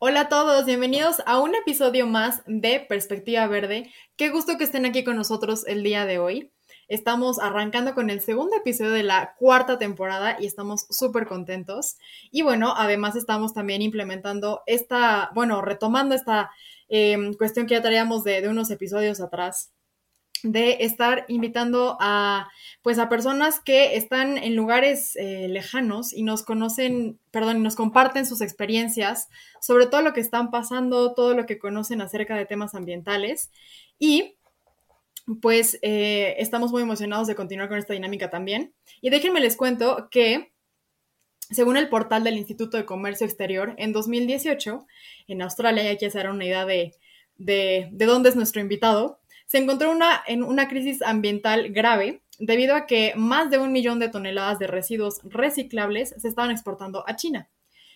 Hola a todos, bienvenidos a un episodio más de Perspectiva Verde. Qué gusto que estén aquí con nosotros el día de hoy. Estamos arrancando con el segundo episodio de la cuarta temporada y estamos súper contentos. Y bueno, además estamos también implementando esta, bueno, retomando esta em, cuestión que ya traíamos de unos episodios atrás de estar invitando a pues a personas que están en lugares eh, lejanos y nos conocen, perdón, y nos comparten sus experiencias sobre todo lo que están pasando, todo lo que conocen acerca de temas ambientales y pues eh, estamos muy emocionados de continuar con esta dinámica también. Y déjenme les cuento que según el portal del Instituto de Comercio Exterior, en 2018, en Australia, y aquí se hará una idea de, de, de dónde es nuestro invitado, se encontró una, en una crisis ambiental grave debido a que más de un millón de toneladas de residuos reciclables se estaban exportando a China.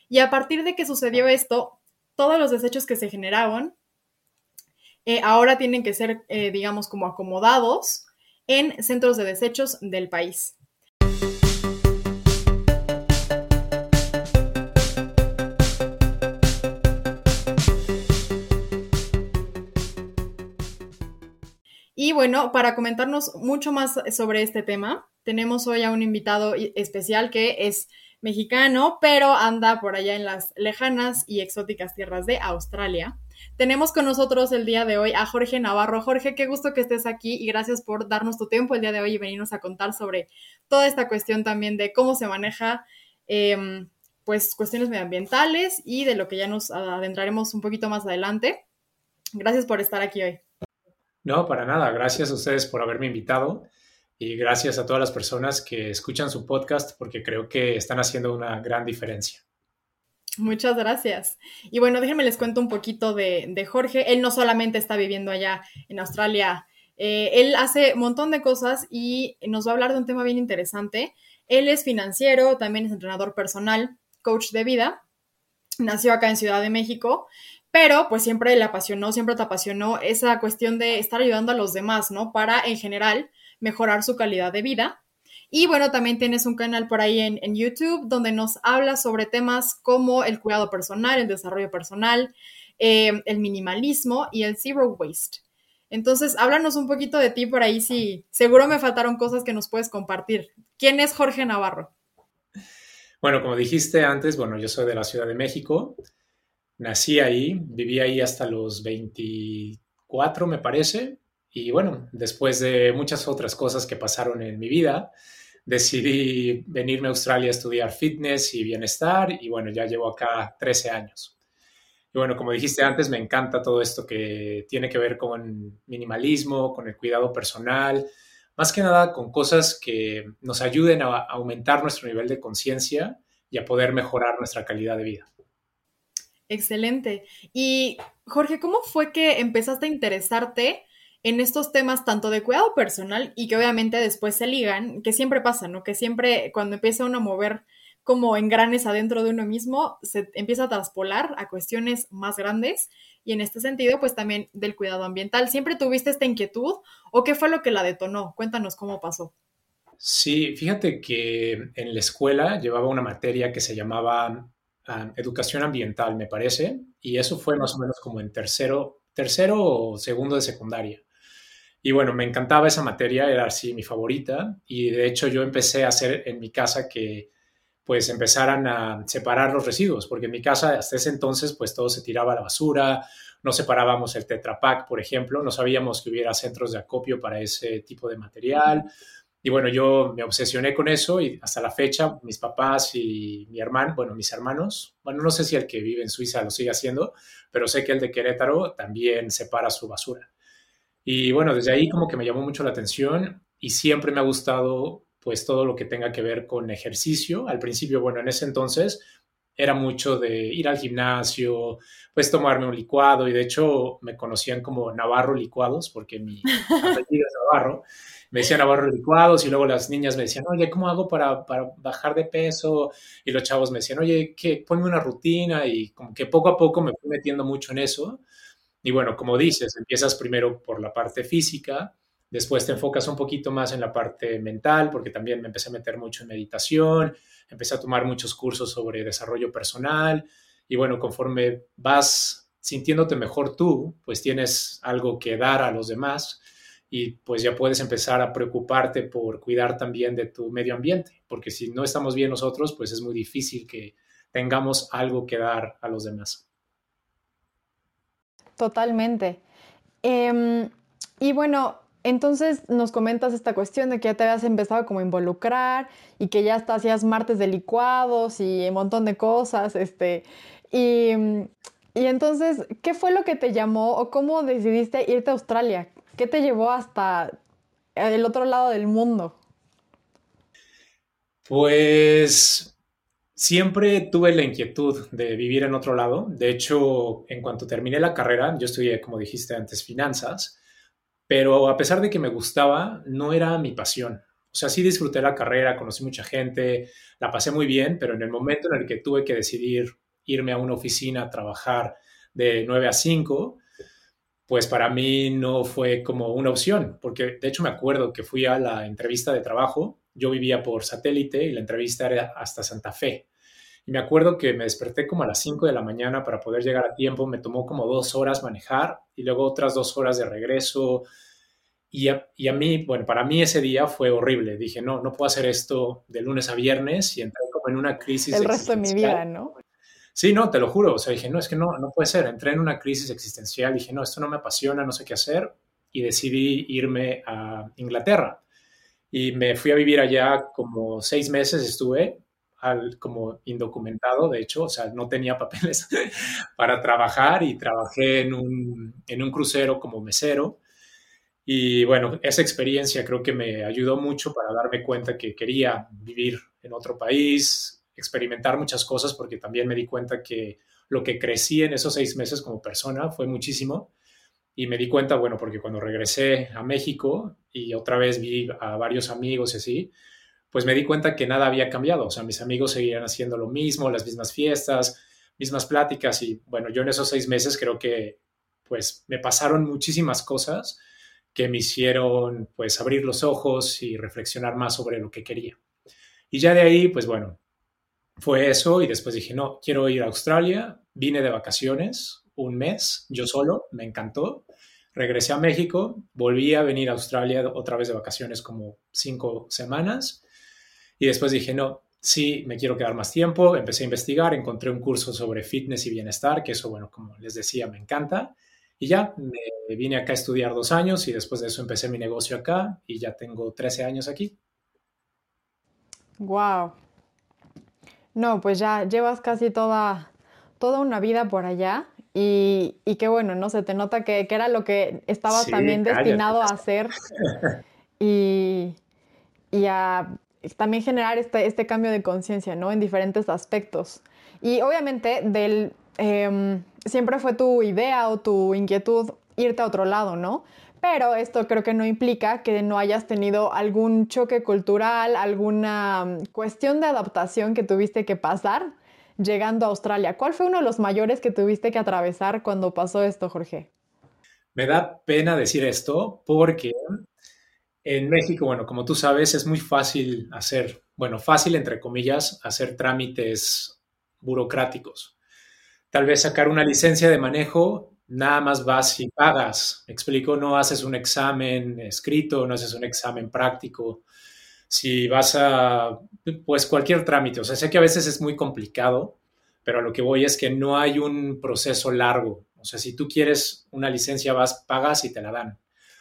Y a partir de que sucedió esto, todos los desechos que se generaban eh, ahora tienen que ser, eh, digamos, como acomodados en centros de desechos del país. Y bueno, para comentarnos mucho más sobre este tema, tenemos hoy a un invitado especial que es mexicano, pero anda por allá en las lejanas y exóticas tierras de Australia. Tenemos con nosotros el día de hoy a Jorge Navarro. Jorge, qué gusto que estés aquí y gracias por darnos tu tiempo el día de hoy y venirnos a contar sobre toda esta cuestión también de cómo se maneja em, pues cuestiones medioambientales y de lo que ya nos adentraremos un poquito más adelante. Gracias por estar aquí hoy. No, para nada. Gracias a ustedes por haberme invitado y gracias a todas las personas que escuchan su podcast porque creo que están haciendo una gran diferencia. Muchas gracias. Y bueno, déjenme les cuento un poquito de, Jorge. Él no solamente está viviendo allá en Australia, eh, él hace un montón de cosas y nos va a hablar de un tema bien interesante. Él es financiero, también es entrenador personal, coach de vida. Nació acá en Ciudad de México, pero pues siempre le apasionó, siempre te apasionó esa cuestión de estar ayudando a los demás, ¿no? Para en general mejorar su calidad de vida. Y bueno, también tienes un canal por ahí en, YouTube donde nos habla sobre temas como el cuidado personal, el desarrollo personal, eh, el minimalismo y el zero waste. Entonces, háblanos un poquito de ti por ahí, si seguro me faltaron cosas que nos puedes compartir. ¿Quién es Jorge Navarro? Bueno, como dijiste antes, bueno, yo soy de la Ciudad de México nací ahí, viví ahí hasta los 24, me parece, y bueno, después de muchas otras cosas que pasaron en mi vida, decidí venirme a Australia a estudiar fitness y bienestar, y bueno, ya llevo acá 13 años. Y bueno, como dijiste antes, me encanta todo esto que tiene que ver con minimalismo, con el cuidado personal, más que nada con cosas que nos ayuden a aumentar nuestro nivel de conciencia y a poder mejorar nuestra calidad de vida. Excelente. Y Jorge, ¿cómo fue que empezaste a interesarte en estos temas tanto de cuidado personal y que obviamente después se ligan, que siempre pasa, ¿no? Que siempre cuando empieza uno a mover como engranes adentro de uno mismo, se empieza a traspolar a cuestiones más grandes y en este sentido, pues también del cuidado ambiental. ¿Siempre tuviste esta inquietud o qué fue lo que la detonó? Cuéntanos cómo pasó. Sí, fíjate que en la escuela llevaba una materia que se llamaba educación ambiental, me parece, y eso fue más o menos como en tercero, tercero o segundo de secundaria. Y bueno, me encantaba esa materia, era así mi favorita, y de hecho yo empecé a hacer en mi casa que pues empezaran a separar los residuos, porque en mi casa hasta ese entonces pues todo se tiraba a la basura, no separábamos el Tetra Pak, por ejemplo, no sabíamos que hubiera centros de acopio para ese tipo de material, y bueno, yo me obsesioné con eso y hasta la fecha mis papás y mi hermano, bueno, mis hermanos, bueno, no sé si el que vive en Suiza lo sigue haciendo, pero sé que el de Querétaro también separa su basura. Y bueno, desde ahí como que me llamó mucho la atención y siempre me ha gustado pues todo lo que tenga que ver con ejercicio. Al principio, bueno, en ese entonces era mucho de ir al gimnasio, pues tomarme un licuado y de hecho me conocían como Navarro Licuados porque mi apellido es Navarro me decían Navarro licuados y luego las niñas me decían, oye, ¿cómo hago para, bajar de peso? Y los chavos me decían, oye, ¿qué? ponme una rutina y como que poco a poco me fui metiendo mucho en eso. Y bueno, como dices, empiezas primero por la parte física, después te enfocas un poquito más en la parte mental, porque también me empecé a meter mucho en meditación, empecé a tomar muchos cursos sobre desarrollo personal y bueno, conforme vas sintiéndote mejor tú, pues tienes algo que dar a los demás y pues ya puedes empezar a preocuparte por cuidar también de tu medio ambiente, porque si no estamos bien nosotros, pues es muy difícil que tengamos algo que dar a los demás. Totalmente. Em, y bueno, entonces nos comentas esta cuestión de que ya te habías empezado como a involucrar y que ya hasta hacías martes de licuados y un montón de cosas, este, y, y entonces, ¿qué fue lo que te llamó o cómo decidiste irte a Australia? ¿Qué te llevó hasta el otro lado del mundo? Pues siempre tuve la inquietud de vivir en otro lado. De hecho, en cuanto terminé la carrera, yo estudié, como dijiste antes, finanzas, pero a pesar de que me gustaba, no era mi pasión. O sea, sí disfruté la carrera, conocí mucha gente, la pasé muy bien, pero en el momento en el que tuve que decidir irme a una oficina a trabajar de 9 a 5, pues para mí no fue como una opción, porque de hecho me acuerdo que fui a la entrevista de trabajo, yo vivía por satélite y la entrevista era hasta Santa Fe. Y me acuerdo que me desperté como a las 5 de la mañana para poder llegar a tiempo, me tomó como dos horas manejar y luego otras dos horas de regreso. Y a, y a mí, bueno, para mí ese día fue horrible. Dije, no, no puedo hacer esto de lunes a viernes y entré como en una crisis. El resto de mi vida, ¿no? Sí, no, te lo juro. O sea, dije, no, es que no, no puede ser. Entré en una crisis existencial. Dije, no, esto no me apasiona, no sé qué hacer. Y decidí irme a Inglaterra. Y me fui a vivir allá como seis meses estuve, como indocumentado, de hecho, o sea, no tenía papeles para trabajar y trabajé en un, en un crucero como mesero. Y bueno, esa experiencia creo que me ayudó mucho para darme cuenta que quería vivir en otro país, experimentar muchas cosas porque también me di cuenta que lo que crecí en esos seis meses como persona fue muchísimo. Y me di cuenta, bueno, porque cuando regresé a México y otra vez vi a varios amigos y así, pues me di cuenta que nada había cambiado. O sea, mis amigos seguían haciendo lo mismo, las mismas fiestas, mismas pláticas. Y bueno, yo en esos seis meses creo que pues me pasaron muchísimas cosas que me hicieron pues abrir los ojos y reflexionar más sobre lo que quería. Y ya de ahí, pues bueno, fue eso y después dije, no, quiero ir a Australia. Vine de vacaciones un mes, yo solo, me encantó. Regresé a México, volví a venir a Australia otra vez de vacaciones como cinco semanas y después dije, no, sí, me quiero quedar más tiempo. Empecé a investigar, encontré un curso sobre fitness y bienestar, que eso, bueno, como les decía, me encanta. Y ya vine acá a estudiar dos años y después de eso empecé mi negocio acá y ya tengo 13 años aquí. Wow, no, pues ya llevas casi toda, toda una vida por allá y, y qué bueno, ¿no? Se te nota que, era lo que estabas también destinado a hacer y, y a también generar este, este cambio de conciencia, ¿no? En diferentes aspectos. Y obviamente del, em, siempre fue tu idea o tu inquietud irte a otro lado, ¿no? Pero esto creo que no implica que no hayas tenido algún choque cultural, alguna mm, cuestión de adaptación que tuviste que pasar llegando a Australia. ¿Cuál fue uno de los mayores que tuviste que atravesar cuando pasó esto, Jorge? Me da pena decir esto porque en México, bueno, como tú sabes, es muy fácil hacer, bueno, fácil entre comillas, hacer trámites burocráticos. Tal vez sacar una licencia de manejo nada más vas y pagas. Me explico, no haces un examen escrito, no haces un examen práctico. Si vas a, pues cualquier trámite, o sea, sé que a veces es muy complicado, pero a lo que voy es que no hay un proceso largo. O sea, si tú quieres una licencia, vas, pagas y te la dan.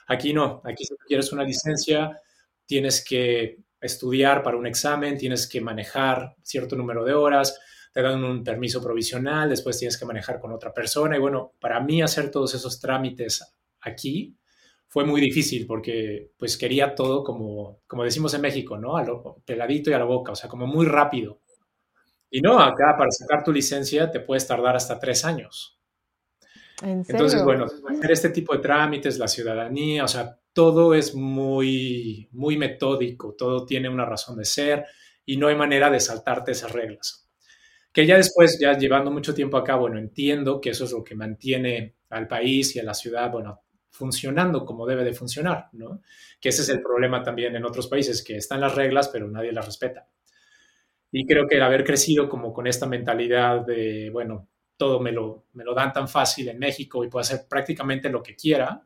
Aquí no, aquí si tú quieres una licencia, tienes que estudiar para un examen, tienes que manejar cierto número de horas, te dan un permiso provisional, después tienes que manejar con otra persona. Y bueno, para mí hacer todos esos trámites aquí fue muy difícil porque pues quería todo como, como decimos en México, ¿no? A lo peladito y a la boca, o sea, como muy rápido. Y no, acá para sacar tu licencia te puedes tardar hasta tres años. Entonces, bueno, hacer este tipo de trámites, la ciudadanía, o sea, todo es muy, muy metódico, todo tiene una razón de ser y no hay manera de saltarte esas reglas que ya después, ya llevando mucho tiempo acá, bueno, entiendo que eso es lo que mantiene al país y a la ciudad, bueno, funcionando como debe de funcionar, ¿no? Que ese es el problema también en otros países, que están las reglas, pero nadie las respeta. Y creo que el haber crecido como con esta mentalidad de, bueno, todo me lo, me lo dan tan fácil en México y puedo hacer prácticamente lo que quiera.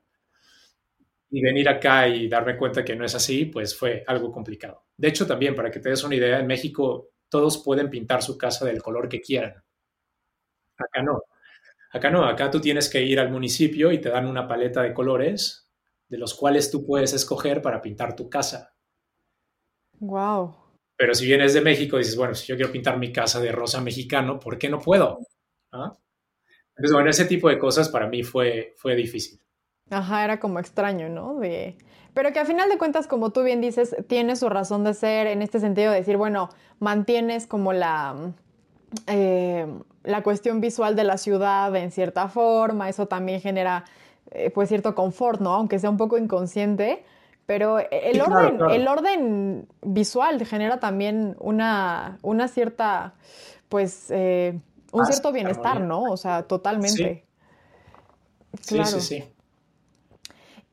Y venir acá y darme cuenta que no es así, pues fue algo complicado. De hecho, también, para que te des una idea, en México todos pueden pintar su casa del color que quieran. Acá no. Acá no, acá tú tienes que ir al municipio y te dan una paleta de colores de los cuales tú puedes escoger para pintar tu casa. Wow. Pero si vienes de México, dices, bueno, si yo quiero pintar mi casa de rosa mexicano, ¿por qué no puedo? ¿Ah? Entonces, bueno, ese tipo de cosas para mí fue, fue difícil. Ajá, era como extraño, ¿no? Pero que a final de cuentas, como tú bien dices, tiene su razón de ser en este sentido de decir, bueno, mantienes como la, eh, la cuestión visual de la ciudad en cierta forma, eso también genera eh, pues cierto confort, ¿no? Aunque sea un poco inconsciente, pero el, orden, el orden visual genera también una, una cierta, pues, eh, un cierto bienestar, ¿no? O sea, totalmente. Sí. sí, sí,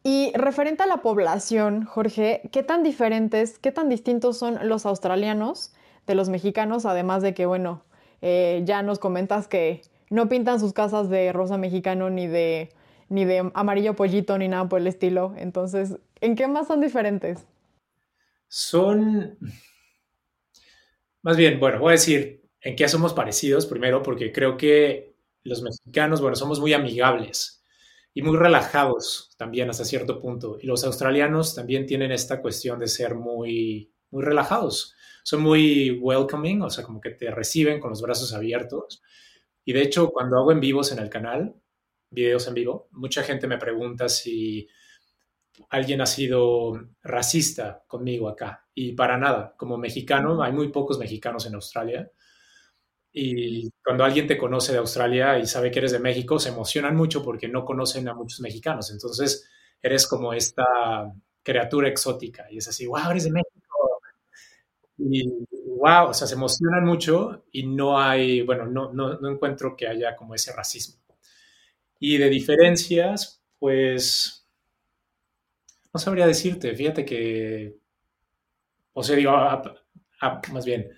Y referente a la población, Jorge, ¿qué tan diferentes, qué tan distintos son los australianos de los mexicanos? Además de que, bueno, eh, ya nos comentas que no pintan sus casas de rosa mexicano ni de, ni de amarillo pollito ni nada por el estilo. Entonces, ¿en qué más son diferentes? Son, más bien, bueno, voy a decir en qué somos parecidos primero, porque creo que los mexicanos, bueno, somos muy amigables y muy relajados también hasta cierto punto. Y los australianos también tienen esta cuestión de ser muy, muy relajados son muy welcoming, o sea, como que te reciben con los brazos abiertos. Y de hecho, cuando hago en vivos en el canal, videos en vivo, mucha gente me pregunta si alguien ha sido racista conmigo acá. Y para nada, como mexicano, hay muy pocos mexicanos en Australia. Y cuando alguien te conoce de Australia y sabe que eres de México, se emocionan mucho porque no conocen a muchos mexicanos. Entonces, eres como esta criatura exótica. Y es así, wow, eres de México y wow, o sea, se emocionan mucho y no hay, bueno, no, no, no encuentro que haya como ese racismo. Y de diferencias, pues, no sabría decirte, fíjate que, o sea, digo, más bien,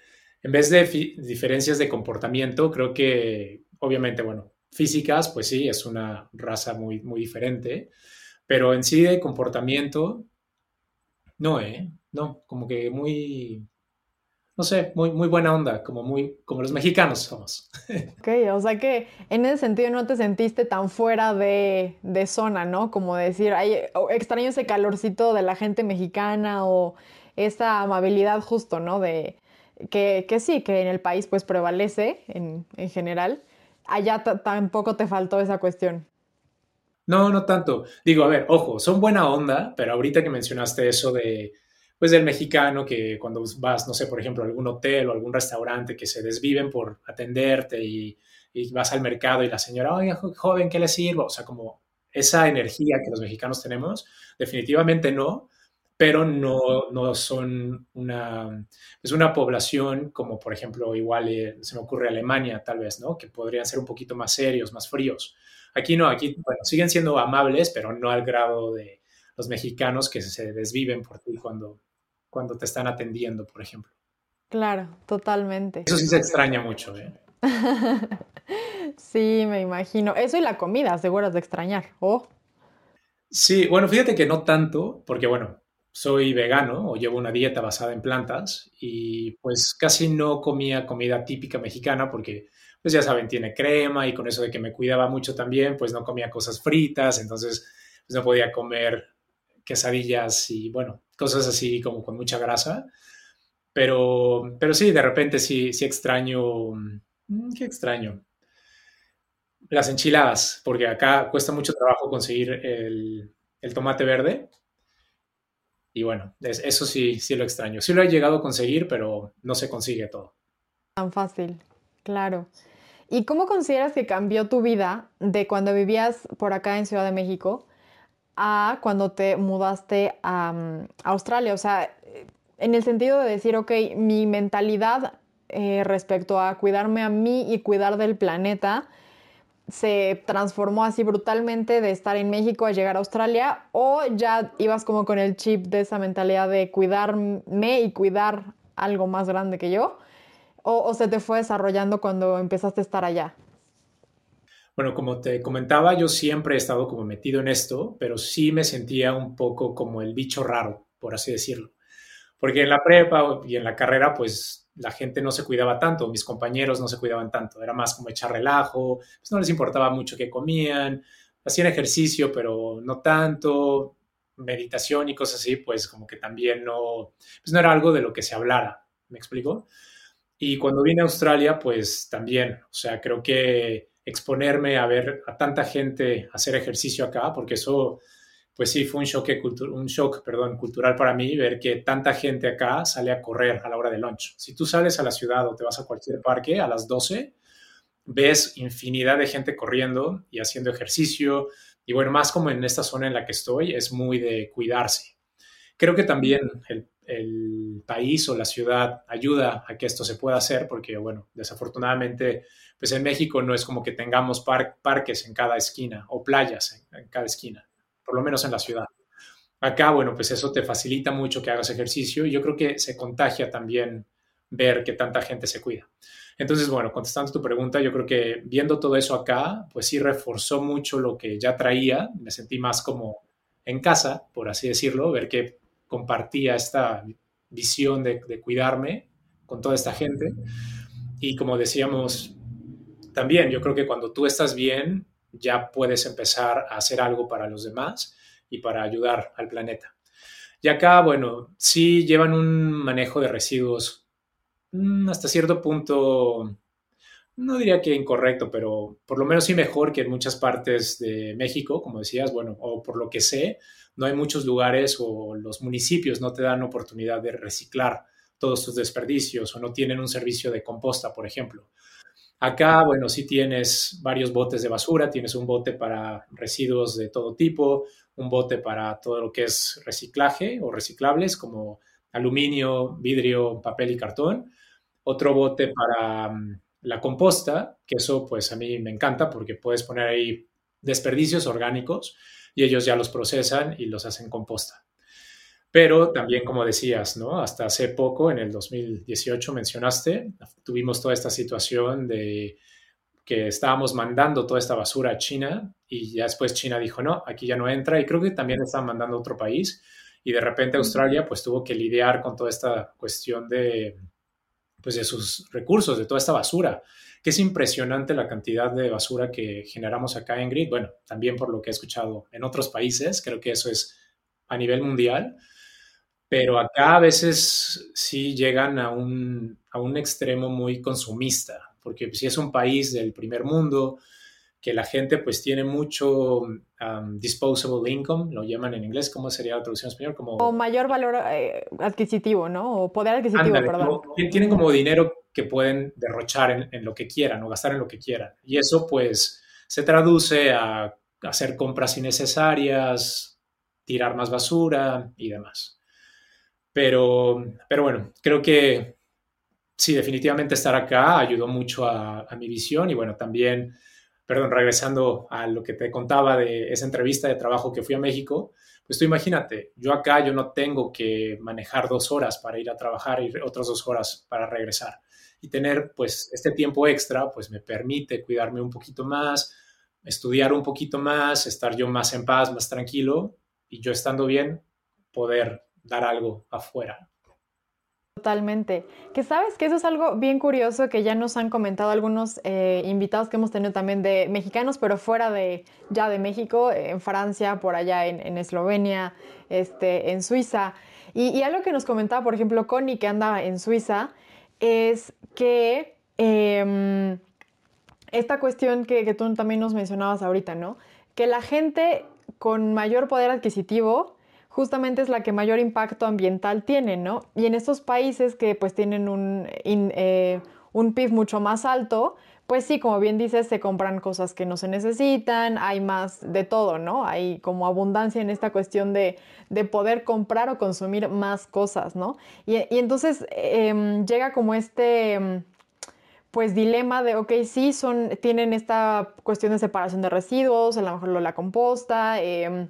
en vez de diferencias de comportamiento, creo que, obviamente, bueno, físicas, pues sí, es una raza muy, muy diferente, pero en sí de comportamiento, no, ¿eh? No, como que muy, no sé, muy, muy buena onda, como, muy, como los mexicanos somos. Ok, o sea que en ese sentido no te sentiste tan fuera de, zona, ¿no? Como decir, ay, extraño ese calorcito de la gente mexicana o esa amabilidad justo, ¿no? De que, sí, que en el país pues prevalece en, en general. Allá tampoco te faltó esa cuestión. No, no tanto. Digo, a ver, ojo, son buena onda, pero ahorita que mencionaste eso de pues del mexicano que cuando vas, no sé, por ejemplo, a algún hotel o algún restaurante que se desviven por atenderte y, vas al mercado y la señora, oye, joven, ¿qué le sirvo? O sea, como esa energía que los mexicanos tenemos, definitivamente no, pero no, no son una, es una población como, por ejemplo, igual eh, se me ocurre Alemania, tal vez, ¿no? Que podrían ser un poquito más serios, más fríos. Aquí no, aquí, bueno, siguen siendo amables, pero no al grado de los mexicanos que se desviven por ti cuando, cuando te están atendiendo, por ejemplo. Claro, totalmente. Eso sí se extraña mucho, ¿eh? sí, me imagino. Eso y la comida, seguras de extrañar. Oh. Sí, bueno, fíjate que no tanto, porque bueno, soy vegano o llevo una dieta basada en plantas y pues casi no comía comida típica mexicana porque pues ya saben, tiene crema y con eso de que me cuidaba mucho también, pues no comía cosas fritas, entonces pues no podía comer quesadillas y bueno, cosas así como con mucha grasa. Pero, pero sí, de repente sí, sí extraño, mm, ¿qué extraño? Las enchiladas, porque acá cuesta mucho trabajo conseguir el, tomate verde. Y bueno, eso sí, sí lo extraño. Sí lo he llegado a conseguir, pero no se consigue todo. Tan fácil, claro. ¿Y cómo consideras que cambió tu vida de cuando vivías por acá en Ciudad de México a cuando te mudaste a, mm, Australia? O sea, en el sentido de decir, ok, mi mentalidad eh, respecto a cuidarme a mí y cuidar del planeta se transformó así brutalmente de estar en México a llegar a Australia o ya ibas como con el chip de esa mentalidad de cuidarme y cuidar algo más grande que yo o se te fue desarrollando cuando empezaste a estar allá? Bueno, como te comentaba, yo siempre he estado como metido en esto, pero sí me sentía un poco como el bicho raro, por así decirlo. Porque en la prepa y en la carrera, pues la gente no se cuidaba tanto, mis compañeros no se cuidaban tanto, era más como echar relajo, pues no les importaba mucho qué comían, hacían ejercicio, pero no tanto, meditación y cosas así, pues como que también no, pues no era algo de lo que se hablara, ¿me explico? Y cuando vine a Australia, pues también, o sea, creo que exponerme a ver a tanta gente hacer ejercicio acá, porque eso, pues sí, fue un shock, un shock perdón, cultural para mí ver que tanta gente acá sale a correr a la hora de lunch. Si tú sales a la ciudad o te vas a cualquier parque a las 12, ves infinidad de gente corriendo y haciendo ejercicio. Y bueno, más como en esta zona en la que estoy, es muy de cuidarse. Creo que también el, país o la ciudad ayuda a que esto se pueda hacer, porque bueno, desafortunadamente, pues en México no es como que tengamos parques en cada esquina o playas en cada esquina, por lo menos en la ciudad. Acá, bueno, pues eso te facilita mucho que hagas ejercicio y yo creo que se contagia también ver que tanta gente se cuida. Entonces, bueno, contestando tu pregunta, yo creo que viendo todo eso acá, pues sí reforzó mucho lo que ya traía, me sentí más como en casa, por así decirlo, ver que compartía esta visión de, cuidarme con toda esta gente. Y como decíamos, también yo creo que cuando tú estás bien, ya puedes empezar a hacer algo para los demás y para ayudar al planeta. Y acá, bueno, sí llevan un manejo de residuos Mm, hasta cierto punto, no diría que incorrecto, pero por lo menos sí mejor que en muchas partes de México, como decías, bueno, o por lo que sé, no hay muchos lugares o los municipios no te dan oportunidad de reciclar todos tus desperdicios o no tienen un servicio de composta, por ejemplo. Acá, bueno, sí tienes varios botes de basura, tienes un bote para residuos de todo tipo, un bote para todo lo que es reciclaje o reciclables como aluminio, vidrio, papel y cartón, otro bote para mm, la composta, que eso pues a mí me encanta porque puedes poner ahí desperdicios orgánicos y ellos ya los procesan y los hacen composta. Pero también, como decías, ¿no? Hasta hace poco, en el 2018 mencionaste, tuvimos toda esta situación de que estábamos mandando toda esta basura a China y ya después China dijo, no, aquí ya no entra y creo que también están mandando a otro país y de repente Australia pues tuvo que lidiar con toda esta cuestión de, pues de sus recursos, de toda esta basura, que es impresionante la cantidad de basura que generamos acá en Grid. Bueno, también por lo que he escuchado en otros países, creo que eso es a nivel mundial, pero acá a veces sí llegan a un, a un extremo muy consumista, porque si es un país del primer mundo, que la gente pues tiene mucho um, disposable income, lo llaman en inglés, ¿cómo sería la traducción en español? Como, o mayor valor eh, adquisitivo, ¿no? O poder adquisitivo, perdón. tienen como dinero que pueden derrochar en, lo que quieran o gastar en lo que quieran. Y eso pues se traduce a hacer compras innecesarias, tirar más basura y demás. Pero, pero bueno, creo que sí, definitivamente estar acá ayudó mucho a, a mi visión y bueno, también perdón, regresando a lo que te contaba de esa entrevista de trabajo que fui a México, pues tú imagínate, yo acá yo no tengo que manejar dos horas para ir a trabajar y otras dos horas para regresar. Y tener pues este tiempo extra pues me permite cuidarme un poquito más, estudiar un poquito más, estar yo más en paz, más tranquilo y yo estando bien poder dar algo afuera. Totalmente. Que sabes que eso es algo bien curioso que ya nos han comentado algunos eh, invitados que hemos tenido también de mexicanos, pero fuera de ya de México, en Francia, por allá en, Eslovenia, este, en Suiza. Y, algo que nos comentaba, por ejemplo, Connie, que anda en Suiza, es que em, esta cuestión que, que tú también nos mencionabas ahorita, ¿no? Que la gente con mayor poder adquisitivo justamente es la que mayor impacto ambiental tiene, ¿no? Y en estos países que pues tienen un, eh, un PIB mucho más alto, pues sí, como bien dices, se compran cosas que no se necesitan, hay más de todo, ¿no? Hay como abundancia en esta cuestión de, poder comprar o consumir más cosas, ¿no? Y, entonces em, llega como este em, pues dilema de, ok, sí, son, tienen esta cuestión de separación de residuos, a lo mejor lo la composta, eh,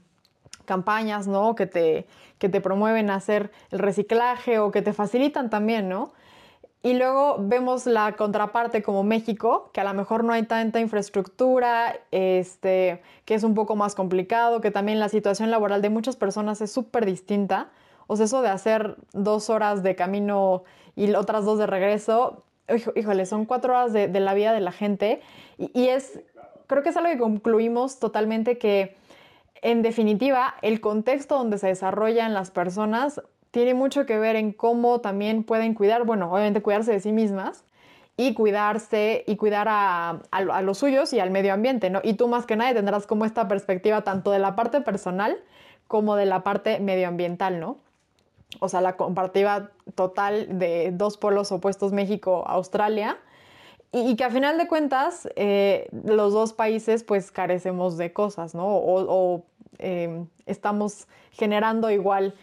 campañas, ¿no? Que te, que te promueven a hacer el reciclaje o que te facilitan también, ¿no? Y luego vemos la contraparte como México, que a lo mejor no hay tanta infraestructura, este, que es un poco más complicado, que también la situación laboral de muchas personas es súper distinta. O sea, eso de hacer dos horas de camino y otras dos de regreso, híjole, son cuatro horas de, la vida de la gente. Y, y, es, creo que es algo que concluimos totalmente que, en definitiva, el contexto donde se desarrollan las personas tiene mucho que ver en cómo también pueden cuidar, bueno, obviamente cuidarse de sí mismas y cuidarse y cuidar a, los suyos y al medio ambiente, ¿no? Y tú más que nadie tendrás como esta perspectiva tanto de la parte personal como de la parte medioambiental, ¿no? O sea, la comparativa total de dos polos opuestos, México-Australia, y, que a final de cuentas eh, los dos países pues carecemos de cosas, ¿no? O, eh, estamos generando igual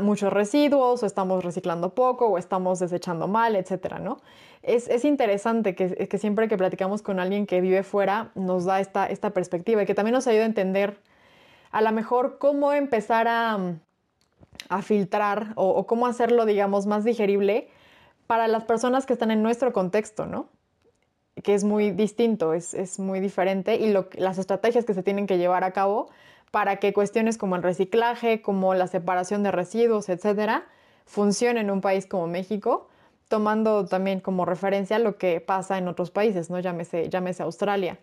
muchos residuos, o estamos reciclando poco, o estamos desechando mal, etcétera, ¿no? Es, interesante que, que, siempre que platicamos con alguien que vive fuera nos da esta, esta perspectiva y que también nos ayuda a entender a lo mejor cómo empezar a, a filtrar o, cómo hacerlo, digamos, más digerible para las personas que están en nuestro contexto, ¿no? Que es muy distinto, es, es muy diferente y lo, las estrategias que se tienen que llevar a cabo para que cuestiones como el reciclaje, como la separación de residuos, etcétera, funcionen en un país como México, tomando también como referencia lo que pasa en otros países, ¿no? Llámese, Australia.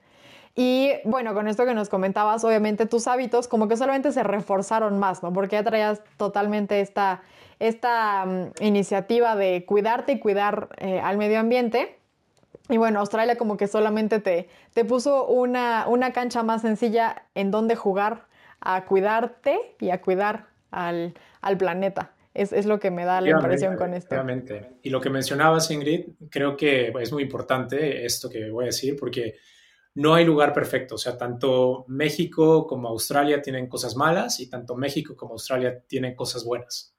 Y bueno, con esto que nos comentabas, obviamente tus hábitos como que solamente se reforzaron más, ¿no? Porque ya traías totalmente esta, esta mm, iniciativa de cuidarte y cuidar eh, al medio ambiente. Y bueno, Australia como que solamente te, te puso una, una cancha más sencilla en donde jugar a cuidarte y a cuidar al, planeta. Es, lo que me da la impresión con esto. Y lo que mencionabas, Ingrid, creo que es muy importante esto que voy a decir, porque no hay lugar perfecto. O sea, tanto México como Australia tienen cosas malas y tanto México como Australia tienen cosas buenas.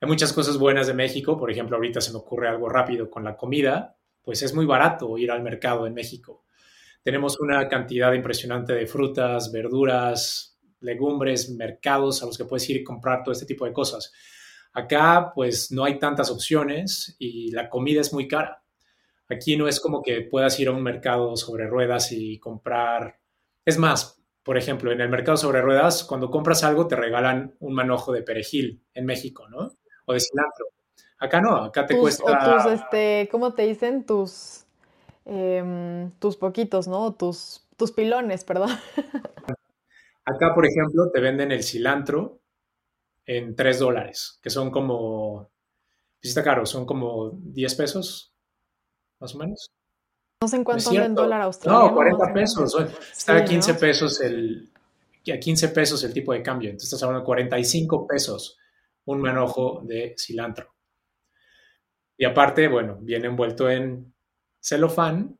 Hay muchas cosas buenas de México. Por ejemplo, ahorita se me ocurre algo rápido con la comida. Pues es muy barato ir al mercado en México. Tenemos una cantidad impresionante de frutas, verduras, legumbres, mercados a los que puedes ir y comprar todo este tipo de cosas. Acá pues no hay tantas opciones y la comida es muy cara. Aquí no es como que puedas ir a un mercado sobre ruedas y comprar. Es más, por ejemplo, en el mercado sobre ruedas, cuando compras algo te regalan un manojo de perejil en México, ¿no? O de cilantro. Acá no, acá te cuesta. O tus, este, ¿cómo te dicen? Tus, em, tus poquitos, ¿no? Tus, tus pilones, perdón. Acá, por ejemplo, te venden el cilantro en 3 dólares, que son como, pues está caro, son como 10 pesos, más o menos. No sé en cuánto anda en dólar australiano. No, 40 pesos. Está a 15 pesos el, a 15 pesos el tipo de cambio. Entonces estás hablando de 45 pesos un manojo de cilantro. Y aparte, bueno, viene envuelto en celofán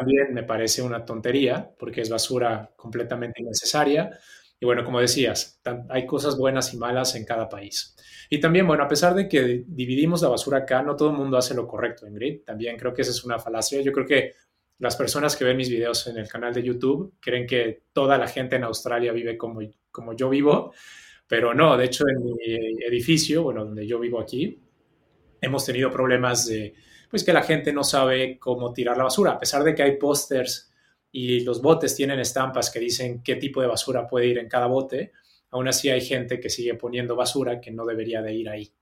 también me parece una tontería porque es basura completamente innecesaria. Y bueno, como decías, hay cosas buenas y malas en cada país. Y también, bueno, a pesar de que dividimos la basura acá, no todo el mundo hace lo correcto, Ingrid. También creo que esa es una falacia. Yo creo que las personas que ven mis videos en el canal de YouTube creen que toda la gente en Australia vive como, como yo vivo, pero no, de hecho en mi edificio, bueno, donde yo vivo aquí, hemos tenido problemas de pues que la gente no sabe cómo tirar la basura, a pesar de que hay pósters y los botes tienen estampas que dicen qué tipo de basura puede ir en cada bote, aún así hay gente que sigue poniendo basura que no debería de ir ahí.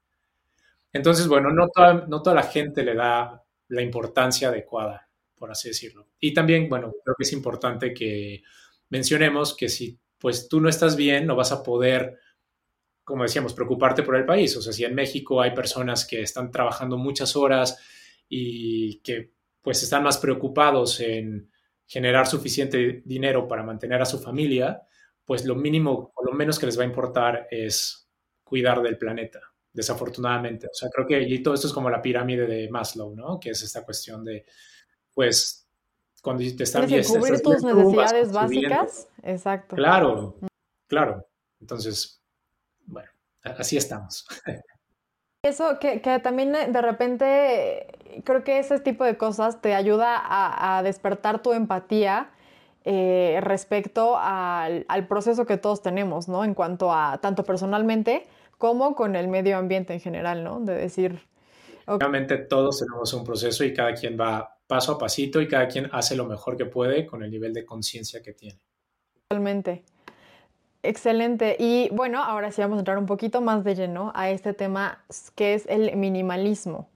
Entonces, bueno, no toda, no toda la gente le da la importancia adecuada, por así decirlo. Y también, bueno, creo que es importante que mencionemos que si pues tú no estás bien, no vas a poder, como decíamos, preocuparte por el país. O sea, si en México hay personas que están trabajando muchas horas, y que pues están más preocupados en generar suficiente dinero para mantener a su familia, pues lo mínimo o lo menos que les va a importar es cuidar del planeta, desafortunadamente. O sea, creo que y todo esto es como la pirámide de Maslow, ¿no? Que es esta cuestión de, pues, cuando te están bien... cubrir tus necesidades básicas, exacto. Claro, claro. Entonces, bueno, así estamos. Eso que, también eh, de repente creo que ese tipo de cosas te ayuda a, despertar tu empatía eh, respecto al, proceso que todos tenemos, ¿no? En cuanto a tanto personalmente como con el medio ambiente en general, ¿no? De decir, Obviamente todos tenemos un proceso y cada quien va paso a pasito y cada quien hace lo mejor que puede con el nivel de conciencia que tiene. Totalmente. Excelente. Y bueno, ahora sí vamos a entrar un poquito más de lleno a este tema que es el minimalismo,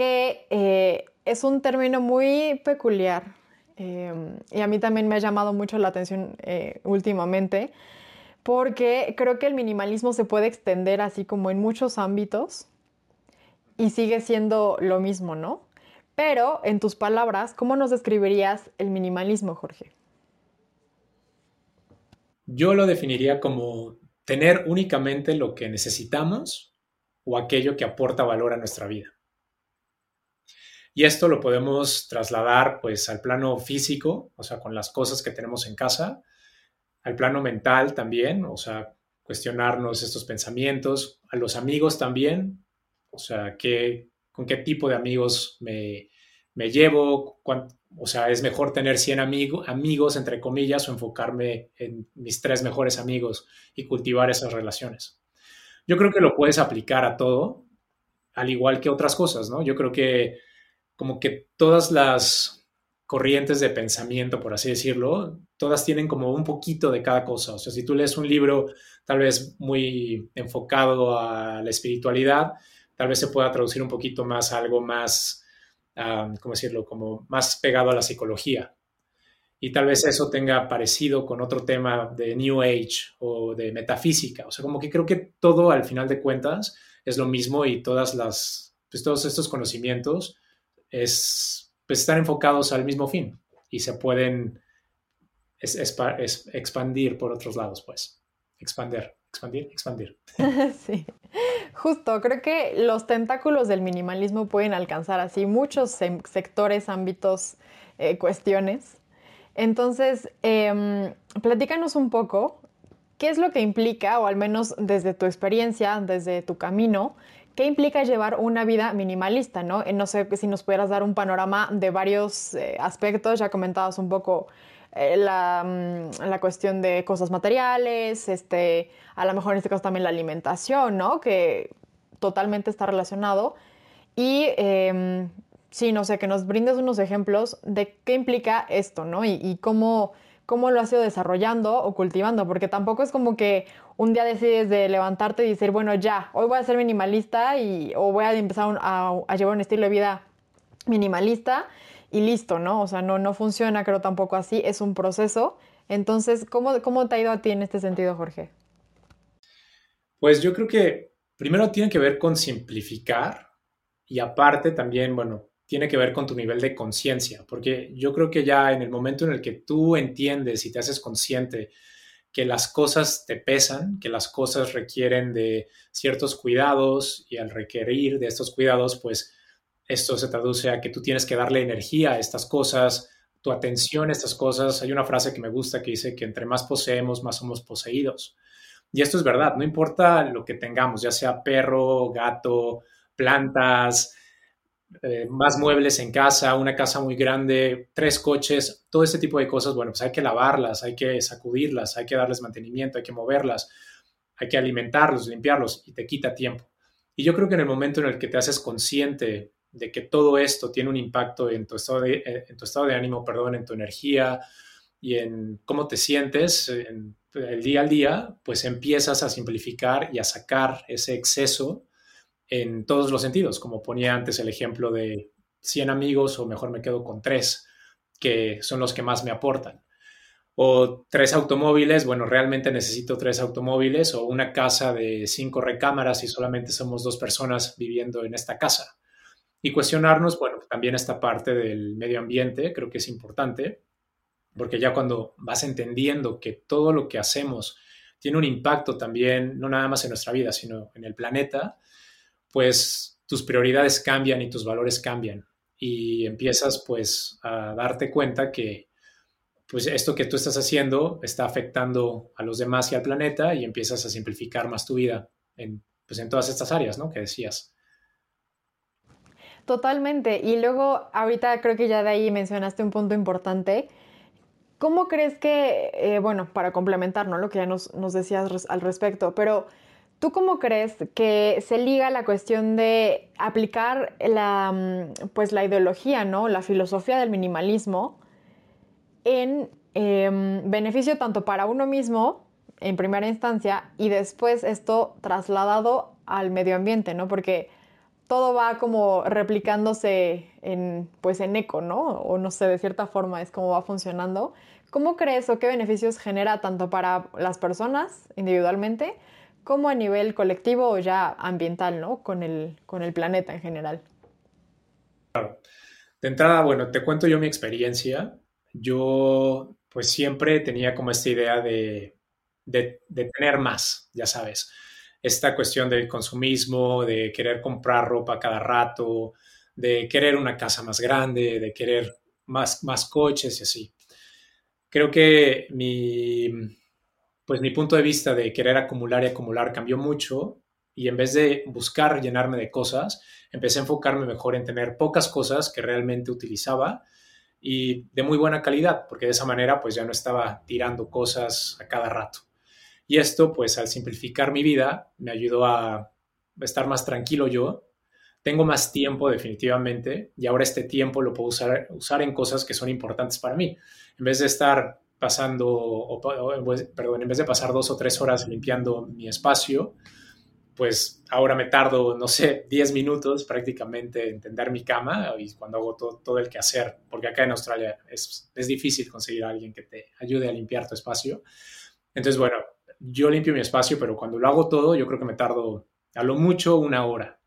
que eh, es un término muy peculiar eh, y a mí también me ha llamado mucho la atención eh, últimamente porque creo que el minimalismo se puede extender así como en muchos ámbitos y sigue siendo lo mismo, ¿no? Pero en tus palabras, ¿cómo nos describirías el minimalismo, Jorge? Yo lo definiría como tener únicamente lo que necesitamos o aquello que aporta valor a nuestra vida. Y esto lo podemos trasladar pues al plano físico, o sea, con las cosas que tenemos en casa, al plano mental también, o sea, cuestionarnos estos pensamientos, a los amigos también, o sea, ¿qué, con qué tipo de amigos me, me llevo, o sea, es mejor tener 100 amigos, entre comillas, o enfocarme en mis tres mejores amigos y cultivar esas relaciones. Yo creo que lo puedes aplicar a todo, al igual que otras cosas, ¿no? Yo creo que como que todas las corrientes de pensamiento, por así decirlo, todas tienen como un poquito de cada cosa. O sea, si tú lees un libro tal vez muy enfocado a la espiritualidad, tal vez se pueda traducir un poquito más a algo más ¿cómo decirlo?, como más pegado a la psicología. Y tal vez eso tenga parecido con otro tema de New Age o de metafísica. O sea, como que creo que todo al final de cuentas es lo mismo y todas las, pues todos estos conocimientos es, pues están enfocados al mismo fin y se pueden expandir por otros lados, pues. Expander, expandir, expandir. sí. Justo, creo que los tentáculos del minimalismo pueden alcanzar así muchos sectores, ámbitos, eh, cuestiones. Entonces, em, platícanos un poco qué es lo que implica, o al menos desde tu experiencia, desde tu camino, qué implica llevar una vida minimalista, ¿no? Eh, no sé si nos pudieras dar un panorama de varios eh, aspectos, ya comentabas un poco la, mm, la, cuestión de cosas materiales, este, a lo mejor en este caso también la alimentación, ¿no? Que totalmente está relacionado. Y eh, sí, no sé, que nos brindes unos ejemplos de qué implica esto, ¿no? Y, cómo, cómo lo has ido desarrollando o cultivando, porque tampoco es como que un día decides de levantarte y decir, bueno, ya, hoy voy a ser minimalista y, o voy a empezar a, llevar un estilo de vida minimalista y listo, ¿no? O sea, no, no funciona, creo tampoco así, es un proceso. Entonces, ¿cómo, ¿cómo te ha ido a ti en este sentido, Jorge? Pues yo creo que primero tiene que ver con simplificar y aparte también, bueno, tiene que ver con tu nivel de conciencia, porque yo creo que ya en el momento en el que tú entiendes y te haces consciente que las cosas te pesan, que las cosas requieren de ciertos cuidados y al requerir de estos cuidados, pues esto se traduce a que tú tienes que darle energía a estas cosas, tu atención a estas cosas. Hay una frase que me gusta que dice que entre más poseemos, más somos poseídos. Y esto es verdad, no importa lo que tengamos, ya sea perro, gato, plantas, eh, más muebles en casa, una casa muy grande, tres coches, todo este tipo de cosas, bueno, pues hay que lavarlas, hay que sacudirlas, hay que darles mantenimiento, hay que moverlas, hay que alimentarlos, limpiarlos y te quita tiempo. Y yo creo que en el momento en el que te haces consciente de que todo esto tiene un impacto en tu estado de, eh, ánimo, perdón, en tu energía y en cómo te sientes, en el día al día, pues empiezas a simplificar y a sacar ese exceso en todos los sentidos, como ponía antes el ejemplo de 100 amigos o mejor me quedo con tres, que son los que más me aportan. O tres automóviles, bueno, realmente necesito tres automóviles o una casa de cinco recámaras y solamente somos dos personas viviendo en esta casa. Y cuestionarnos, bueno, también esta parte del medio ambiente, creo que es importante, porque ya cuando vas entendiendo que todo lo que hacemos tiene un impacto también, no nada más en nuestra vida, sino en el planeta, pues tus prioridades cambian y tus valores cambian y empiezas pues a darte cuenta que pues esto que tú estás haciendo está afectando a los demás y al planeta y empiezas a simplificar más tu vida en, pues en todas estas áreas, ¿no? Que decías. Totalmente. Y luego, ahorita creo que ya de ahí mencionaste un punto importante, ¿Cómo crees que, eh, bueno, para complementar ¿no? lo que ya nos, decías al respecto, pero ¿Tú cómo crees que se liga la cuestión de aplicar la, mm, pues la ideología, ¿no? la filosofía del minimalismo en em, beneficio tanto para uno mismo en primera instancia y después esto trasladado al medio ambiente, ¿no? Porque todo va como replicándose en, pues en eco, ¿no? O no sé, de cierta forma es como va funcionando. ¿Cómo crees o qué beneficios genera tanto para las personas individualmente como a nivel colectivo o ya ambiental, ¿no? Con el, con el planeta en general. Claro. De entrada, bueno, te cuento yo mi experiencia. Yo pues siempre tenía como esta idea de, de, de tener más, ya sabes esta cuestión del consumismo, de querer comprar ropa cada rato, de querer una casa más grande, de querer más, más coches y así. Creo que mi, pues mi punto de vista de querer acumular y acumular cambió mucho y en vez de buscar llenarme de cosas, empecé a enfocarme mejor en tener pocas cosas que realmente utilizaba y de muy buena calidad, porque de esa manera pues ya no estaba tirando cosas a cada rato. Y esto, pues al simplificar mi vida, me ayudó a estar más tranquilo yo. Tengo más tiempo definitivamente y ahora este tiempo lo puedo usar, usar en cosas que son importantes para mí. En vez de estar pasando, pues, perdón, en vez de pasar dos o tres horas limpiando mi espacio, pues ahora me tardo, no sé, 10 minutos prácticamente en tender mi cama y cuando hago todo, todo el quehacer, porque acá en Australia es, es difícil conseguir a alguien que te ayude a limpiar tu espacio. Entonces, bueno, yo limpio mi espacio, pero cuando lo hago todo, yo creo que me tardo a lo mucho una hora.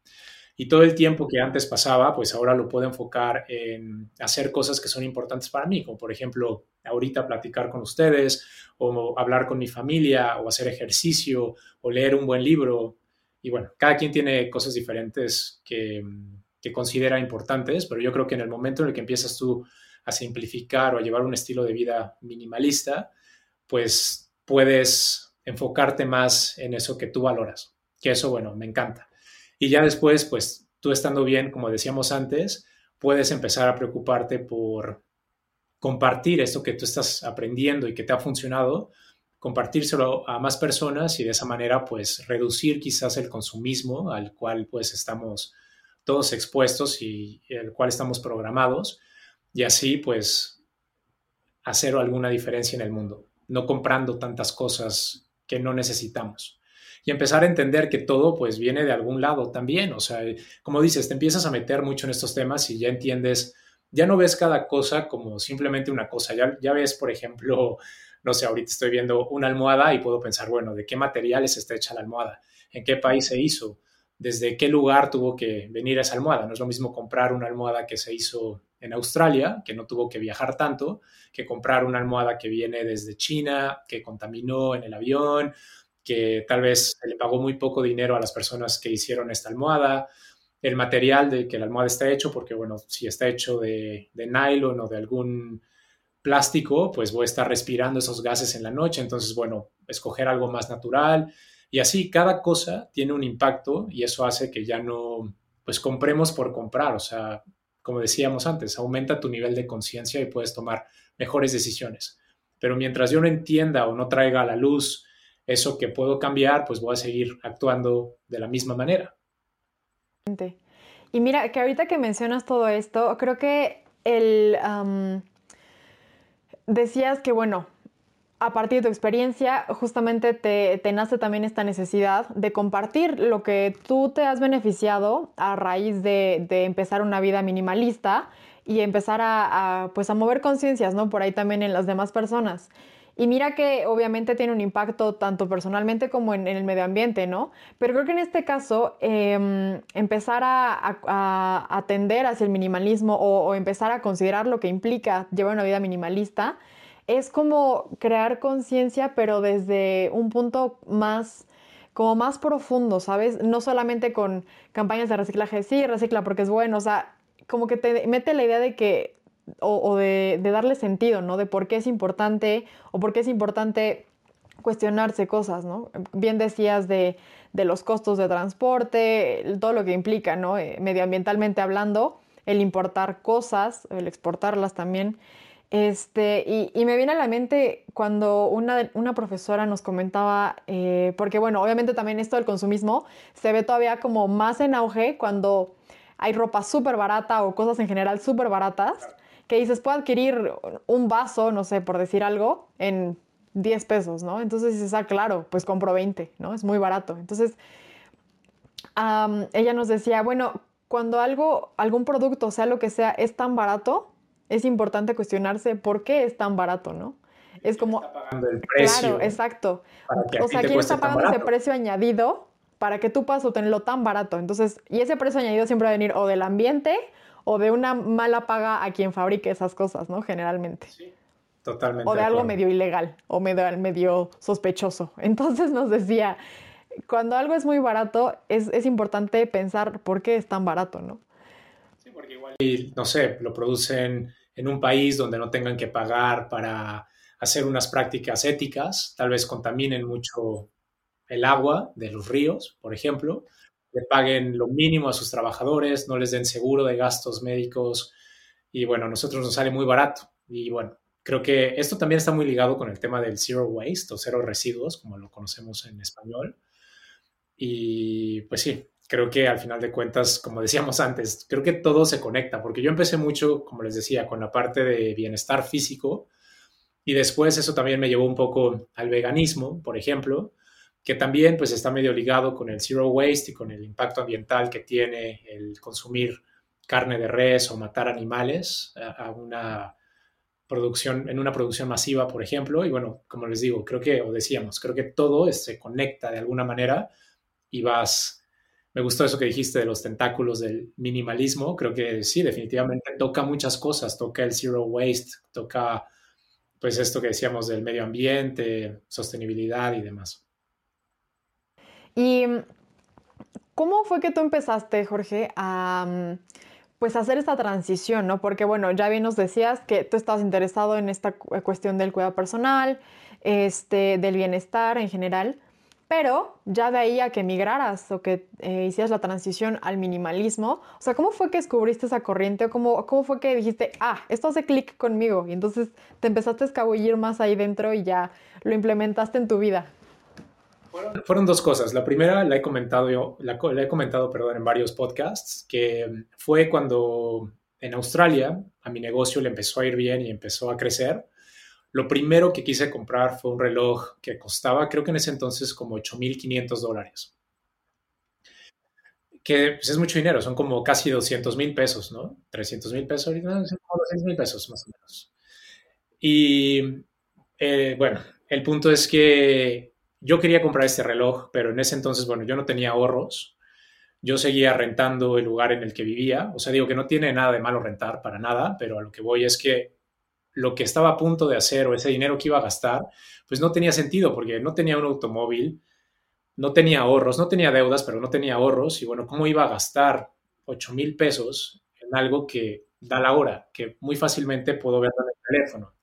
Y todo el tiempo que antes pasaba, pues ahora lo puedo enfocar en hacer cosas que son importantes para mí, como por ejemplo, ahorita platicar con ustedes, o hablar con mi familia, o hacer ejercicio, o leer un buen libro. Y bueno, cada quien tiene cosas diferentes que, considera importantes, pero yo creo que en el momento en el que empiezas tú a simplificar o a llevar un estilo de vida minimalista, pues puedes enfocarte más en eso que tú valoras, que eso, bueno, me encanta. Y ya después, pues tú estando bien, como decíamos antes, puedes empezar a preocuparte por compartir esto que tú estás aprendiendo y que te ha funcionado, compartírselo a más personas y de esa manera, pues reducir quizás el consumismo al cual pues estamos todos expuestos y el cual estamos programados y así pues hacer alguna diferencia en el mundo, no comprando tantas cosas que no necesitamos. Y empezar a entender que todo pues viene de algún lado también. O sea, como dices, te empiezas a meter mucho en estos temas y ya entiendes, ya no ves cada cosa como simplemente una cosa. Ya, ya ves, por ejemplo, no sé, ahorita estoy viendo una almohada y puedo pensar, bueno, ¿de qué materiales está hecha la almohada? ¿En qué país se hizo? ¿Desde qué lugar tuvo que venir esa almohada? No es lo mismo comprar una almohada que se hizo en Australia, que no tuvo que viajar tanto, que comprar una almohada que viene desde China, que contaminó en el avión, que tal vez le pagó muy poco dinero a las personas que hicieron esta almohada, el material de que la almohada está hecho, porque bueno, si está hecho de, de nylon o de algún plástico, pues voy a estar respirando esos gases en la noche, entonces bueno, escoger algo más natural. Y así cada cosa tiene un impacto y eso hace que ya no, pues compremos por comprar, o sea, como decíamos antes, aumenta tu nivel de conciencia y puedes tomar mejores decisiones. Pero mientras yo no entienda o no traiga a la luz eso que puedo cambiar, pues voy a seguir actuando de la misma manera. Y mira, que ahorita que mencionas todo esto, creo que el... decías que, bueno, a partir de tu experiencia, justamente te, nace también esta necesidad de compartir lo que tú te has beneficiado a raíz de, empezar una vida minimalista y empezar a, pues a mover conciencias, ¿no? Por ahí también en las demás personas. Y mira que obviamente tiene un impacto tanto personalmente como en, el medio ambiente, ¿no? Pero creo que en este caso em, empezar a, atender hacia el minimalismo o, o empezar a considerar lo que implica llevar una vida minimalista, es como crear conciencia, pero desde un punto más como más profundo, ¿sabes? No solamente con campañas de reciclaje, sí, recicla porque es bueno, o sea, como que te mete la idea de que, o, de, darle sentido, ¿no? De por qué es importante, o por qué es importante cuestionarse cosas, ¿no? Bien decías de, los costos de transporte, todo lo que implica, ¿no? Eh, medioambientalmente hablando, el importar cosas, el exportarlas también. Este, y, me viene a la mente cuando una, una profesora nos comentaba, eh, porque bueno, obviamente también esto del consumismo se ve todavía como más en auge cuando hay ropa súper barata o cosas en general súper baratas, que dices, puedo adquirir un vaso, no sé, por decir algo, en 10 pesos, ¿no? Entonces dices, ah, claro, pues compro 20, ¿no? Es muy barato. Entonces, ella nos decía, bueno, cuando algo, algún producto, sea lo que sea, es tan barato, es importante cuestionarse por qué es tan barato, ¿no? Es como... Está pagando el precio claro, exacto. O sea, ¿quién está pagando ese precio añadido para que tú puedas obtenerlo tan barato? Entonces, y ese precio añadido siempre va a venir o del ambiente o de una mala paga a quien fabrique esas cosas, ¿no? Generalmente. Sí, totalmente. O de, algo medio ilegal o medio, medio sospechoso. Entonces nos decía, cuando algo es muy barato, es, es importante pensar por qué es tan barato, ¿no? porque igual, no sé, lo producen en un país donde no tengan que pagar para hacer unas prácticas éticas, tal vez contaminen mucho el agua de los ríos, por ejemplo, le paguen lo mínimo a sus trabajadores, no les den seguro de gastos médicos y bueno, a nosotros nos sale muy barato. Y bueno, creo que esto también está muy ligado con el tema del zero waste o cero residuos, como lo conocemos en español. Y pues sí, creo que al final de cuentas, como decíamos antes, creo que todo se conecta, porque yo empecé mucho, como les decía, con la parte de bienestar físico y después eso también me llevó un poco al veganismo, por ejemplo, que también pues está medio ligado con el zero waste y con el impacto ambiental que tiene el consumir carne de res o matar animales a, una producción, en una producción masiva, por ejemplo. Y bueno, como les digo, creo que, o decíamos, creo que todo se conecta de alguna manera y vas me gustó eso que dijiste de los tentáculos del minimalismo. Creo que sí, definitivamente toca muchas cosas. Toca el zero waste, toca pues esto que decíamos del medio ambiente, sostenibilidad y demás. ¿Y cómo fue que tú empezaste, Jorge, a pues hacer esta transición, ¿no? Porque bueno, ya bien nos decías que tú estás interesado en esta cuestión del cuidado personal, este, del bienestar en general. Pero ya de ahí a que migraras o que eh, hicieras la transición al minimalismo, o sea, ¿cómo fue que descubriste esa corriente? ¿Cómo, cómo fue que dijiste, ah, esto hace clic conmigo? Y entonces te empezaste a escabullir más ahí dentro y ya lo implementaste en tu vida. Fueron, dos cosas. La primera la he comentado yo, la, la he comentado, perdón, en varios podcasts, que fue cuando en Australia a mi negocio le empezó a ir bien y empezó a crecer lo primero que quise comprar fue un reloj que costaba, creo que en ese entonces, como 8.500 dólares. Que pues, es mucho dinero, son como casi 200 mil pesos, ¿no? 300 mil pesos ahorita, como 200 mil pesos más o menos. Y eh, bueno, el punto es que yo quería comprar este reloj, pero en ese entonces, bueno, yo no tenía ahorros. Yo seguía rentando el lugar en el que vivía. O sea, digo que no tiene nada de malo rentar para nada, pero a lo que voy es que lo que estaba a punto de hacer o ese dinero que iba a gastar, pues no tenía sentido porque no tenía un automóvil, no tenía ahorros, no tenía deudas, pero no tenía ahorros. Y bueno, ¿cómo iba a gastar 8 mil pesos en algo que da la hora, que muy fácilmente puedo ver en el teléfono?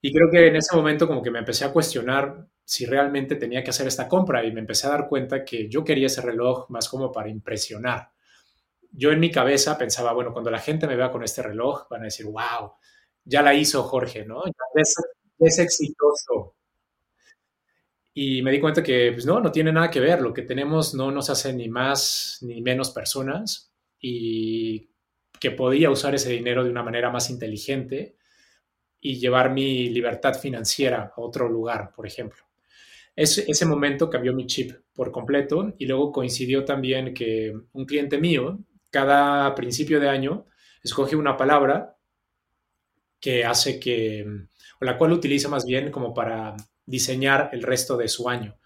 Y creo que en ese momento como que me empecé a cuestionar si realmente tenía que hacer esta compra y me empecé a dar cuenta que yo quería ese reloj más como para impresionar. Yo en mi cabeza pensaba, bueno, cuando la gente me vea con este reloj, van a decir, wow, ya la hizo Jorge, ¿no? es, es, exitoso. Y me di cuenta que, pues no, no tiene nada que ver. Lo que tenemos no nos hace ni más ni menos personas y que podía usar ese dinero de una manera más inteligente y llevar mi libertad financiera a otro lugar, por ejemplo. Ese, ese momento cambió mi chip por completo y luego coincidió también que un cliente mío, cada principio de año, escoge una palabra que hace que, o la cual utiliza más bien como para diseñar el resto de su año.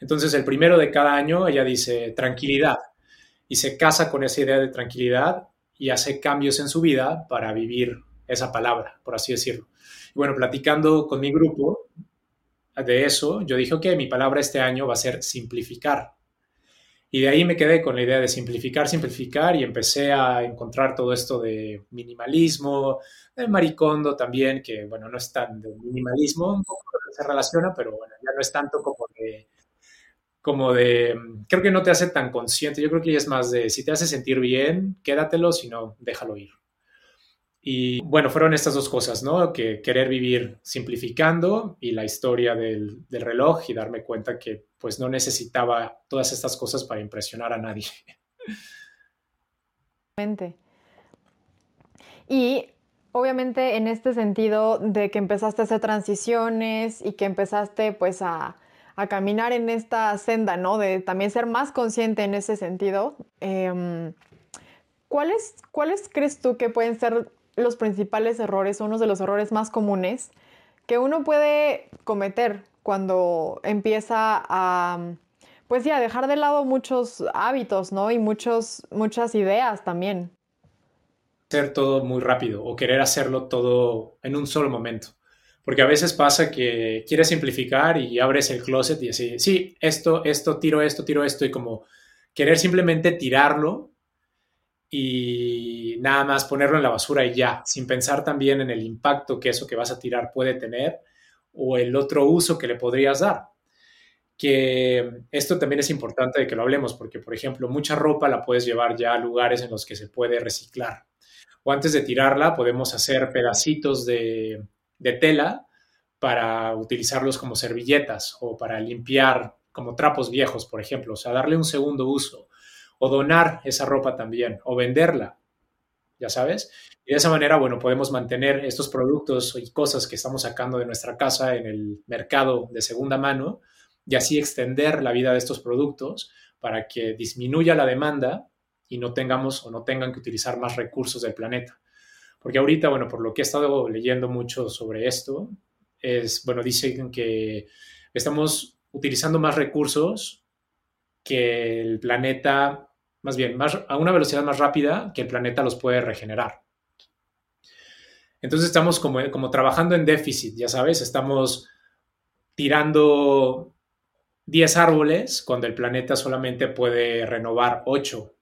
Entonces, el primero de cada año ella dice tranquilidad y se casa con esa idea de tranquilidad y hace cambios en su vida para vivir esa palabra, por así decirlo. Y bueno, platicando con mi grupo de eso, yo dije, ok, mi palabra este año va a ser simplificar. Y de ahí me quedé con la idea de simplificar, simplificar y empecé a encontrar todo esto de minimalismo, de maricondo también, que bueno, no es tan de minimalismo, se relaciona, pero bueno, ya no es tanto como de, como de, creo que no te hace tan consciente, yo creo que es más de, si te hace sentir bien, quédatelo, si no, déjalo ir. Y bueno, fueron estas dos cosas, ¿no? Que querer vivir simplificando y la historia del, reloj y darme cuenta que pues no necesitaba todas estas cosas para impresionar a nadie. Y obviamente en este sentido de que empezaste a hacer transiciones y que empezaste pues a, caminar en esta senda, ¿no? De también ser más consciente en ese sentido. Em, ¿cuáles, ¿Cuáles crees tú que pueden ser los principales errores, unos de los errores más comunes que uno puede cometer cuando empieza a, pues ya, dejar de lado muchos hábitos, ¿no? Y muchos, muchas ideas también hacer todo muy rápido o querer hacerlo todo en un solo momento. Porque a veces pasa que quieres simplificar y abres el closet y así, sí, esto, esto, tiro esto, tiro esto y como querer simplemente tirarlo y nada más ponerlo en la basura y ya, sin pensar también en el impacto que eso que vas a tirar puede tener o el otro uso que le podrías dar. Que esto también es importante de que lo hablemos porque, por ejemplo, mucha ropa la puedes llevar ya a lugares en los que se puede reciclar. O antes de tirarla podemos hacer pedacitos de, tela para utilizarlos como servilletas o para limpiar como trapos viejos, por ejemplo, o sea, darle un segundo uso o donar esa ropa también o venderla, ya sabes. Y de esa manera, bueno, podemos mantener estos productos y cosas que estamos sacando de nuestra casa en el mercado de segunda mano y así extender la vida de estos productos para que disminuya la demanda y no tengamos o no tengan que utilizar más recursos del planeta. Porque ahorita, bueno, por lo que he estado leyendo mucho sobre esto, es, bueno, dicen que estamos utilizando más recursos que el planeta, más bien, a una velocidad más rápida que el planeta los puede regenerar. Entonces estamos como, como trabajando en déficit, ya sabes, estamos tirando 10 árboles cuando el planeta solamente puede renovar 8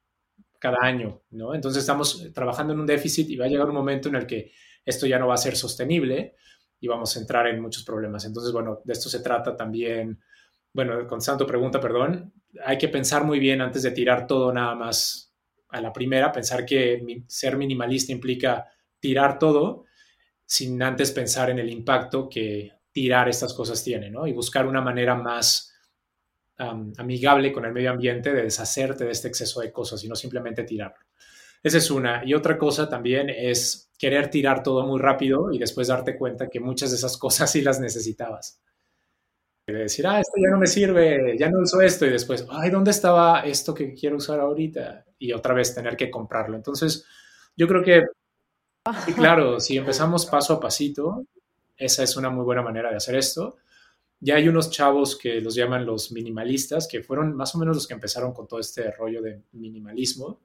cada año, ¿no? Entonces estamos trabajando en un déficit y va a llegar un momento en el que esto ya no va a ser sostenible y vamos a entrar en muchos problemas. Entonces, bueno, de esto se trata también, bueno, con Santo pregunta, perdón, hay que pensar muy bien antes de tirar todo nada más a la primera, pensar que ser minimalista implica tirar todo sin antes pensar en el impacto que tirar estas cosas tiene, ¿no? Y buscar una manera más amigable con el medio ambiente de deshacerte de este exceso de cosas y no simplemente tirarlo. Esa es una. Y otra cosa también es querer tirar todo muy rápido y después darte cuenta que muchas de esas cosas sí las necesitabas. De decir, ah, esto ya no me sirve, ya no uso esto y después, ay, ¿dónde estaba esto que quiero usar ahorita? Y otra vez tener que comprarlo. Entonces, yo creo que, claro, si empezamos paso a pasito, esa es una muy buena manera de hacer esto ya hay unos chavos que los llaman los minimalistas, que fueron más o menos los que empezaron con todo este rollo de minimalismo.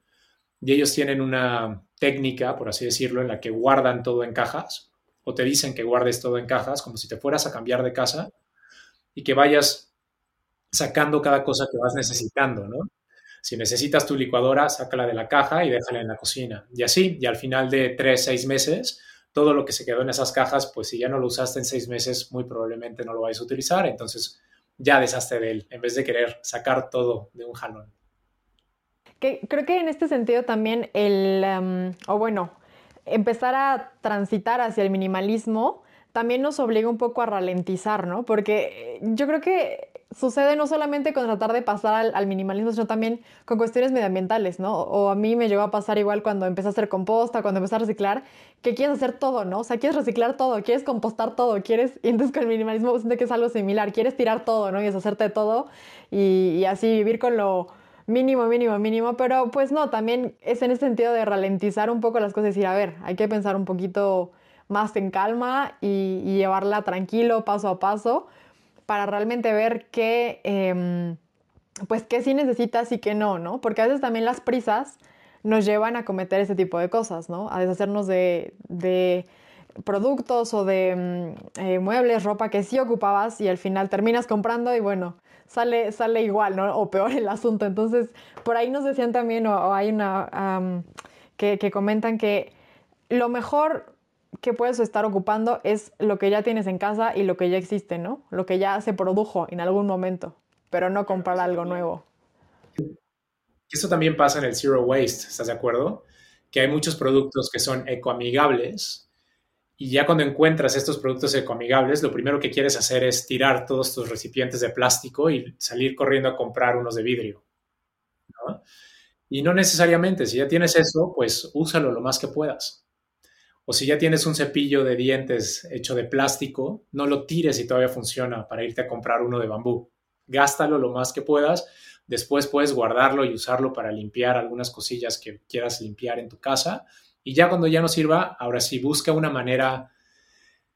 Y ellos tienen una técnica, por así decirlo, en la que guardan todo en cajas, o te dicen que guardes todo en cajas, como si te fueras a cambiar de casa y que vayas sacando cada cosa que vas necesitando, ¿no? Si necesitas tu licuadora, sácala de la caja y déjala en la cocina. Y así, y al final de tres, seis meses, todo lo que se quedó en esas cajas, pues si ya no lo usaste en seis meses, muy probablemente no lo vais a utilizar. Entonces ya deshazte de él, en vez de querer sacar todo de un jalón. creo que en este sentido también el, em, o bueno, empezar a transitar hacia el minimalismo también nos obliga un poco a ralentizar, ¿no? Porque yo creo que sucede no solamente con tratar de pasar al, minimalismo, sino también con cuestiones medioambientales, ¿no? O a mí me llegó a pasar igual cuando empecé a hacer composta, cuando empecé a reciclar, que quieres hacer todo, ¿no? O sea, quieres reciclar todo, quieres compostar todo, quieres, y entonces con el minimalismo siento que es algo similar, quieres tirar todo, ¿no? Y deshacerte de todo y, y así vivir con lo mínimo, mínimo, mínimo, pero pues no, también es en ese sentido de ralentizar un poco las cosas y decir, a ver, hay que pensar un poquito más en calma y, llevarla tranquilo, paso a paso para realmente ver qué, em, pues qué sí necesitas y qué no, ¿no? Porque a veces también las prisas nos llevan a cometer ese tipo de cosas, ¿no? A deshacernos de, productos o de mm, eh, muebles, ropa que sí ocupabas y al final terminas comprando y bueno, sale, sale igual, ¿no? O peor el asunto. Entonces, por ahí nos decían también, o, hay una, que comentan que lo mejor que puedes estar ocupando es lo que ya tienes en casa y lo que ya existe, ¿no? Lo que ya se produjo en algún momento, pero no comprar algo nuevo. Eso también pasa en el Zero Waste, ¿estás de acuerdo? que hay muchos productos que son ecoamigables y ya cuando encuentras estos productos ecoamigables, lo primero que quieres hacer es tirar todos tus recipientes de plástico y salir corriendo a comprar unos de vidrio. Y no necesariamente, si ya tienes eso, pues úsalo lo más que puedas. O si ya tienes un cepillo de dientes hecho de plástico, no lo tires y todavía funciona para irte a comprar uno de bambú. Gástalo lo más que puedas. Después puedes guardarlo y usarlo para limpiar algunas cosillas que quieras limpiar en tu casa y ya cuando ya no sirva, ahora sí busca una manera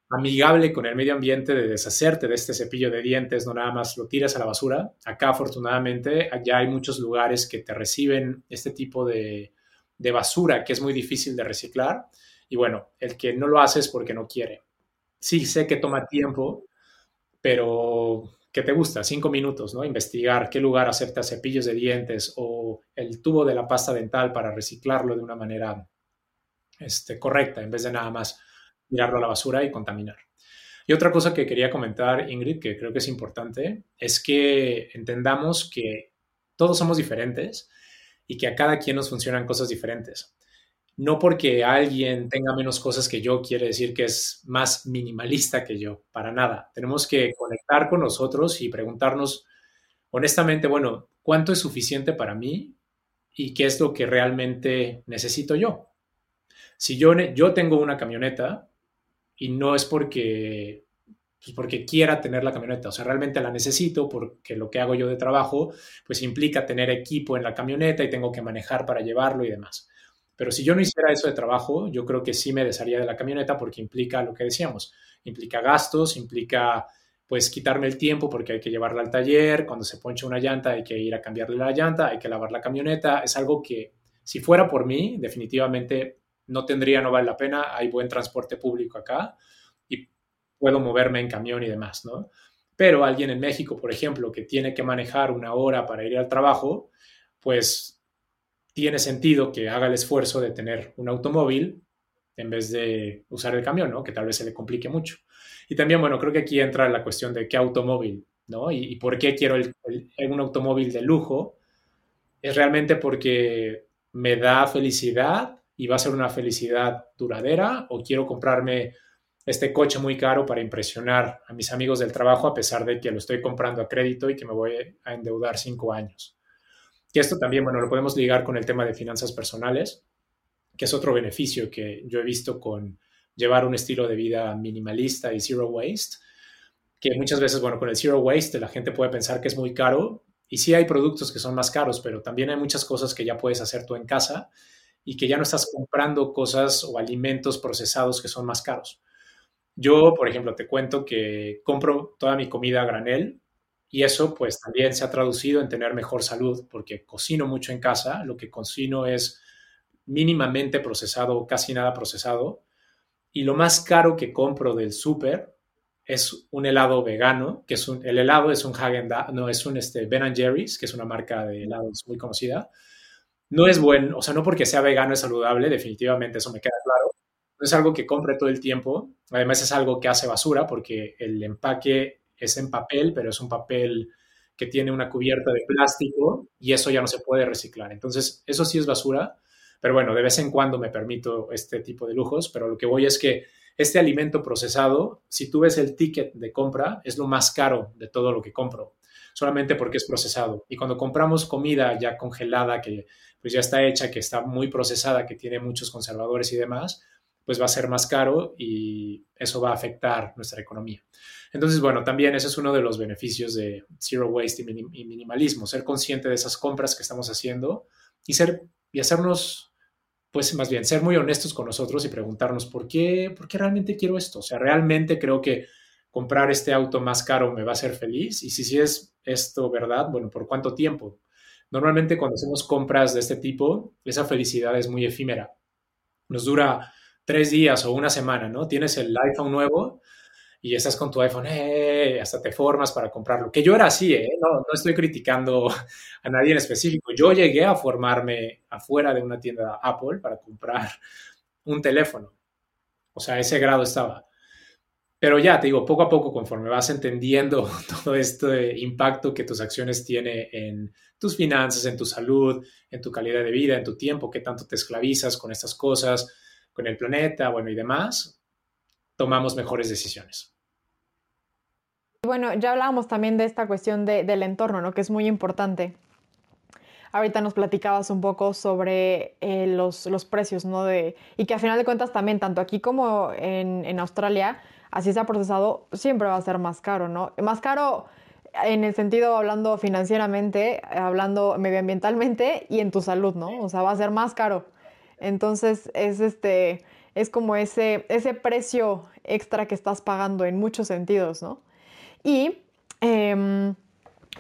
amigable con el medio ambiente de deshacerte de este cepillo de dientes, no nada más lo tiras a la basura. Acá afortunadamente ya hay muchos lugares que te reciben este tipo de, de basura que es muy difícil de reciclar. Y bueno, el que no lo hace es porque no quiere. Sí, sé que toma tiempo, pero ¿qué te gusta? Cinco minutos, ¿no? Investigar qué lugar acepta cepillos de dientes o el tubo de la pasta dental para reciclarlo de una manera este, correcta en vez de nada más tirarlo a la basura y contaminar. Y otra cosa que quería comentar, Ingrid, que creo que es importante, es que entendamos que todos somos diferentes y que a cada quien nos funcionan cosas diferentes. No porque alguien tenga menos cosas que yo quiere decir que es más minimalista que yo, para nada. Tenemos que conectar con nosotros y preguntarnos honestamente, bueno, ¿cuánto es suficiente para mí y qué es lo que realmente necesito yo? Si yo, yo tengo una camioneta y no es porque, pues porque quiera tener la camioneta, o sea, realmente la necesito porque lo que hago yo de trabajo, pues implica tener equipo en la camioneta y tengo que manejar para llevarlo y demás. Pero si yo no hiciera eso de trabajo, yo creo que sí me desharía de la camioneta porque implica lo que decíamos, implica gastos, implica pues quitarme el tiempo porque hay que llevarla al taller, cuando se poncha una llanta hay que ir a cambiarle la llanta, hay que lavar la camioneta, es algo que si fuera por mí, definitivamente no tendría, no vale la pena, hay buen transporte público acá y puedo moverme en camión y demás, ¿no? Pero alguien en México, por ejemplo, que tiene que manejar una hora para ir al trabajo, pues tiene sentido que haga el esfuerzo de tener un automóvil en vez de usar el camión, ¿no? Que tal vez se le complique mucho. Y también, bueno, creo que aquí entra la cuestión de qué automóvil, ¿no? Y, por qué quiero un automóvil de lujo. Es realmente porque me da felicidad y va a ser una felicidad duradera o quiero comprarme este coche muy caro para impresionar a mis amigos del trabajo a pesar de que lo estoy comprando a crédito y que me voy a endeudar cinco años. Que esto también, bueno, lo podemos ligar con el tema de finanzas personales, que es otro beneficio que yo he visto con llevar un estilo de vida minimalista y zero waste, que muchas veces, bueno, con el zero waste la gente puede pensar que es muy caro y sí hay productos que son más caros, pero también hay muchas cosas que ya puedes hacer tú en casa y que ya no estás comprando cosas o alimentos procesados que son más caros. Yo, por ejemplo, te cuento que compro toda mi comida a granel y eso pues también se ha traducido en tener mejor salud porque cocino mucho en casa, lo que cocino es mínimamente procesado, casi nada procesado. Y lo más caro que compro del súper es un helado vegano, que es un, el helado es un Hagen no, es un este, Ben Jerry's, que es una marca de helados muy conocida, no es bueno, o sea, no porque sea vegano es saludable, definitivamente eso me queda claro. No es algo que compre todo el tiempo, además es algo que hace basura porque el empaque es en papel, pero es un papel que tiene una cubierta de plástico y eso ya no se puede reciclar. Entonces, eso sí es basura, pero bueno, de vez en cuando me permito este tipo de lujos, pero lo que voy es que este alimento procesado, si tú ves el ticket de compra, es lo más caro de todo lo que compro, solamente porque es procesado. Y cuando compramos comida ya congelada, que pues ya está hecha, que está muy procesada, que tiene muchos conservadores y demás, pues va a ser más caro y eso va a afectar nuestra economía. Entonces, bueno, también ese es uno de los beneficios de Zero Waste y, minimalismo, ser consciente de esas compras que estamos haciendo y ser y hacernos, pues más bien, ser muy honestos con nosotros y preguntarnos por qué, por qué realmente quiero esto. O sea, realmente creo que comprar este auto más caro me va a hacer feliz y si sí es esto verdad, bueno, ¿por cuánto tiempo? Normalmente cuando hacemos compras de este tipo, esa felicidad es muy efímera. Nos dura tres días o una semana, ¿no? Tienes el iPhone nuevo y estás con tu iPhone, eh, hasta te formas para comprarlo. Que yo era así, ¿eh? No, no estoy criticando a nadie en específico. Yo llegué a formarme afuera de una tienda Apple para comprar un teléfono. O sea, ese grado estaba. pero ya, te digo, poco a poco, conforme vas entendiendo todo este impacto que tus acciones tienen en tus finanzas, en tu salud, en tu calidad de vida, en tu tiempo, qué tanto te esclavizas con estas cosas, con el planeta, bueno, y demás, tomamos mejores decisiones. Bueno, ya hablábamos también de esta cuestión del entorno, ¿no? Que es muy importante. Ahorita nos platicabas un poco sobre eh, los, precios, ¿no? De, y que a final de cuentas también, tanto aquí como en, en Australia, así se ha procesado, siempre va a ser más caro, ¿no? Más caro en el sentido hablando financieramente, hablando medioambientalmente y en tu salud, ¿no? O sea, va a ser más caro. Entonces, es este es como ese, ese precio extra que estás pagando en muchos sentidos, ¿no? Y em,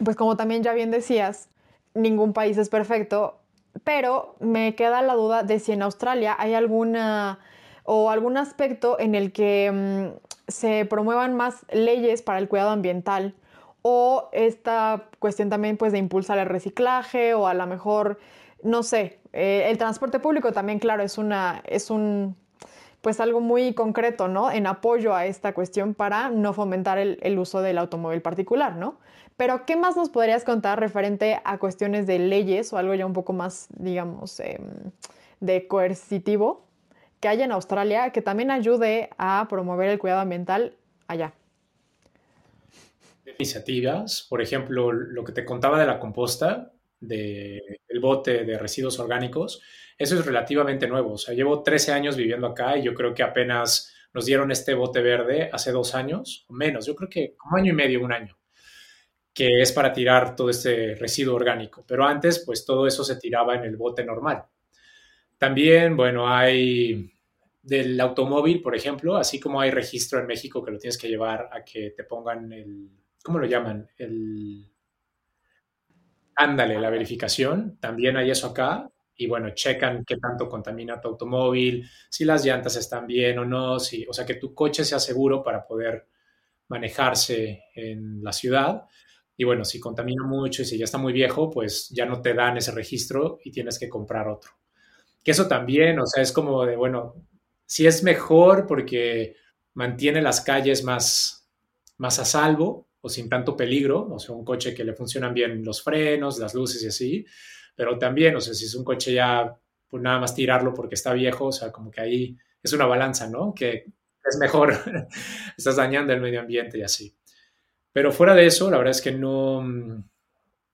pues como también ya bien decías, ningún país es perfecto, pero me queda la duda de si en Australia hay alguna o algún aspecto en el que mm, se promuevan más leyes para el cuidado ambiental o esta cuestión también pues de impulsar el reciclaje o a lo mejor, no sé, eh, el transporte público también, claro, es, una, es un pues algo muy concreto, ¿no? En apoyo a esta cuestión para no fomentar el, uso del automóvil particular, ¿no? Pero, ¿qué más nos podrías contar referente a cuestiones de leyes o algo ya un poco más, digamos, em, de coercitivo que haya en Australia que también ayude a promover el cuidado ambiental allá? Iniciativas, por ejemplo, lo que te contaba de la composta, del bote de residuos orgánicos, eso es relativamente nuevo. O sea, llevo 13 años viviendo acá y yo creo que apenas nos dieron este bote verde hace dos años o menos. Yo creo que como año y medio, un año, que es para tirar todo este residuo orgánico. Pero antes, pues todo eso se tiraba en el bote normal. También, bueno, hay del automóvil, por ejemplo, así como hay registro en México que lo tienes que llevar a que te pongan el, ¿cómo lo llaman? El, ándale, la verificación, también hay eso acá, y bueno, checan qué tanto contamina tu automóvil, si las llantas están bien o no, si, o sea, que tu coche sea seguro para poder manejarse en la ciudad. Y bueno, si contamina mucho y si ya está muy viejo, pues ya no te dan ese registro y tienes que comprar otro. Que eso también, o sea, es como de, bueno, si es mejor porque mantiene las calles más, más a salvo o sin tanto peligro, o sea, un coche que le funcionan bien los frenos, las luces y así, pero también, o sea, si es un coche ya, pues nada más tirarlo porque está viejo, o sea, como que ahí es una balanza, ¿no? Que es mejor, estás dañando el medio ambiente y así. Pero fuera de eso, la verdad es que no,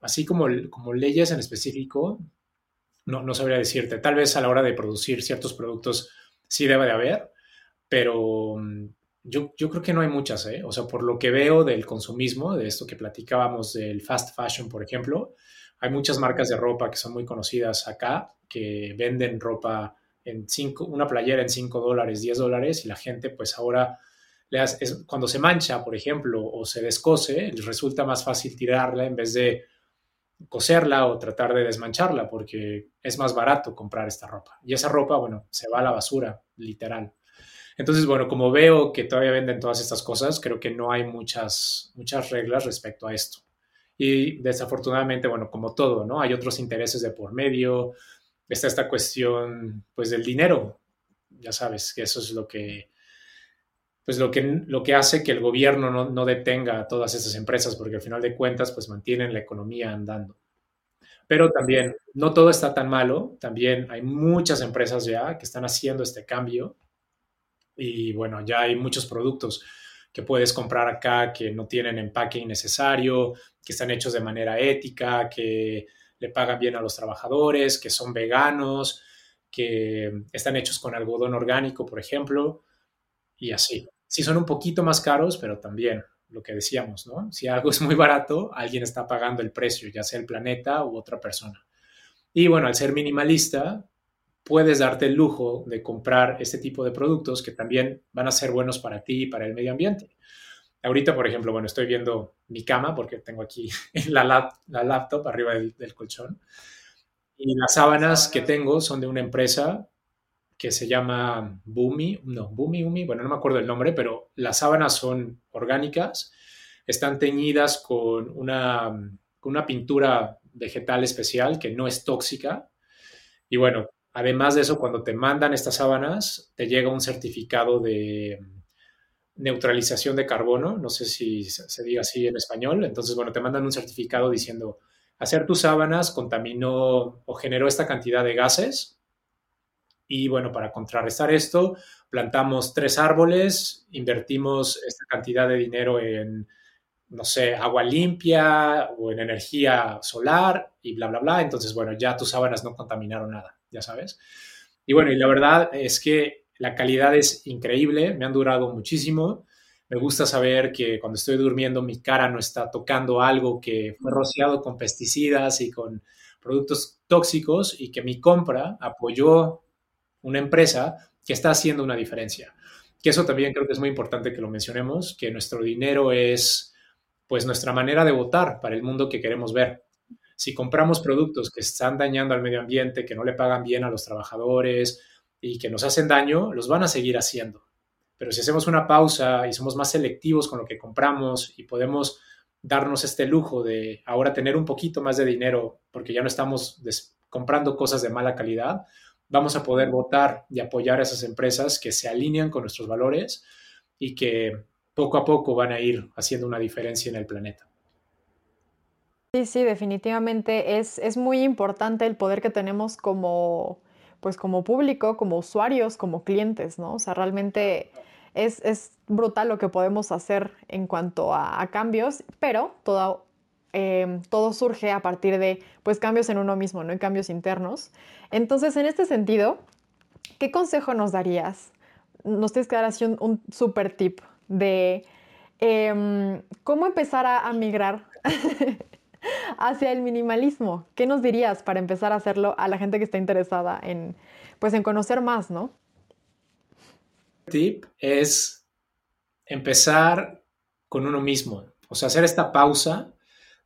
así como, como leyes en específico, no, no sabría decirte. Tal vez a la hora de producir ciertos productos sí debe de haber, pero yo, yo, creo que no hay muchas, ¿eh? O sea, por lo que veo del consumismo, de esto que platicábamos del fast fashion, por ejemplo, hay muchas marcas de ropa que son muy conocidas acá, que venden ropa en cinco, una playera en 5 dólares, 10 dólares, y la gente pues ahora cuando se mancha, por ejemplo, o se descose, les resulta más fácil tirarla en vez de coserla o tratar de desmancharla, porque es más barato comprar esta ropa. Y esa ropa, bueno, se va a la basura, literal. Entonces, bueno, como veo que todavía venden todas estas cosas, creo que no hay muchas, muchas reglas respecto a esto. Y desafortunadamente, bueno, como todo, ¿no? Hay otros intereses de por medio, está esta cuestión, pues, del dinero. Ya sabes, que eso es lo que, pues, lo que, lo que hace que el gobierno no, no detenga a todas estas empresas, porque al final de cuentas, pues, mantienen la economía andando. Pero también, no todo está tan malo, también hay muchas empresas ya que están haciendo este cambio y bueno, ya hay muchos productos que puedes comprar acá que no tienen empaque innecesario, que están hechos de manera ética, que le pagan bien a los trabajadores, que son veganos, que están hechos con algodón orgánico, por ejemplo, y así. Sí son un poquito más caros, pero también lo que decíamos, ¿no? Si algo es muy barato, alguien está pagando el precio, ya sea el planeta u otra persona. Y bueno, al ser minimalista, puedes darte el lujo de comprar este tipo de productos que también van a ser buenos para ti y para el medio ambiente. Ahorita, por ejemplo, bueno, estoy viendo mi cama porque tengo aquí la, la laptop arriba del, colchón. Y las sábanas que tengo son de una empresa que se llama Bumi, no, Bumi, Umi, bueno, no me acuerdo el nombre, pero las sábanas son orgánicas, están teñidas con una, con una pintura vegetal especial que no es tóxica. Y bueno, Además de eso, cuando te mandan estas sábanas, te llega un certificado de, neutralización de carbono, no sé si se diga así en español, entonces, bueno, te mandan un certificado diciendo, hacer tus sábanas contaminó o generó esta cantidad de gases. Y bueno, para contrarrestar esto, plantamos tres árboles, invertimos esta cantidad de dinero en, no sé, agua limpia o en energía solar y bla, bla, bla. Entonces, bueno, ya tus sábanas no contaminaron nada, ya sabes. Y bueno, y la verdad es que la calidad es increíble, me han durado muchísimo. Me gusta saber que cuando estoy durmiendo mi cara no está tocando algo que fue rociado con pesticidas y con productos tóxicos y que mi compra apoyó una empresa que está haciendo una diferencia. Que eso también creo que es muy importante que lo mencionemos, que nuestro dinero es pues nuestra manera de votar para el mundo que queremos ver. Si compramos productos que están dañando al medio ambiente, que no le pagan bien a los trabajadores y que nos hacen daño, los van a seguir haciendo. Pero si hacemos una pausa y somos más selectivos con lo que compramos y podemos darnos este lujo de ahora tener un poquito más de dinero porque ya no estamos comprando cosas de mala calidad, vamos a poder votar y apoyar a esas empresas que se alinean con nuestros valores y que poco a poco van a ir haciendo una diferencia en el planeta. Sí, sí, definitivamente es, es muy importante el poder que tenemos como, pues como público, como usuarios, como clientes, ¿no? O sea, realmente es, brutal lo que podemos hacer en cuanto a, cambios, pero todo, em, todo surge a partir de pues, cambios en uno mismo, ¿no? cambios internos. Entonces, en este sentido, ¿qué consejo nos darías? Nos tienes que dar así un, super tip de em, cómo empezar a, migrar hacia el minimalismo. ¿Qué nos dirías para empezar a hacerlo a la gente que está interesada en, pues, en conocer más, ¿no? tip es empezar con uno mismo, o sea, hacer esta pausa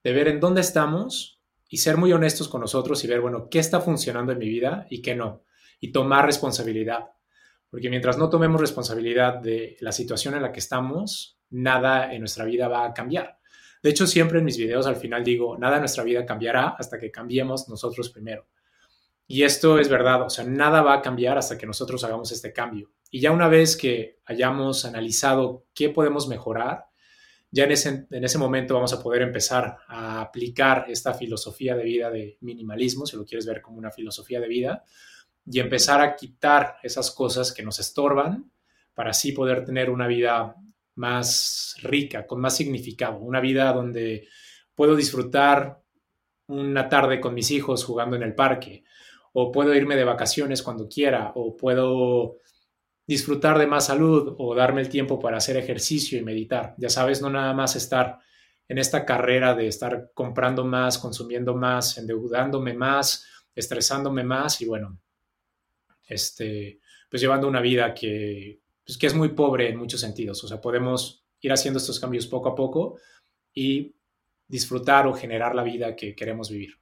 de ver en dónde estamos y ser muy honestos con nosotros y ver, bueno, qué está funcionando en mi vida y qué no, y tomar responsabilidad. Porque mientras no tomemos responsabilidad de la situación en la que estamos, nada en nuestra vida va a cambiar. De hecho, siempre en mis videos al final digo, nada en nuestra vida cambiará hasta que cambiemos nosotros primero. Y esto es verdad, o sea, nada va a cambiar hasta que nosotros hagamos este cambio. Y ya una vez que hayamos analizado qué podemos mejorar, ya en ese, en ese momento vamos a poder empezar a aplicar esta filosofía de vida de minimalismo, si lo quieres ver como una filosofía de vida, y empezar a quitar esas cosas que nos estorban para así poder tener una vida más rica, con más significado, una vida donde puedo disfrutar una tarde con mis hijos jugando en el parque, o puedo irme de vacaciones cuando quiera, o puedo disfrutar de más salud o darme el tiempo para hacer ejercicio y meditar. Ya sabes, no nada más estar en esta carrera de estar comprando más, consumiendo más, endeudándome más, estresándome más y bueno, este, pues llevando una vida que, pues que es muy pobre en muchos sentidos. O sea, podemos ir haciendo estos cambios poco a poco y disfrutar o generar la vida que queremos vivir.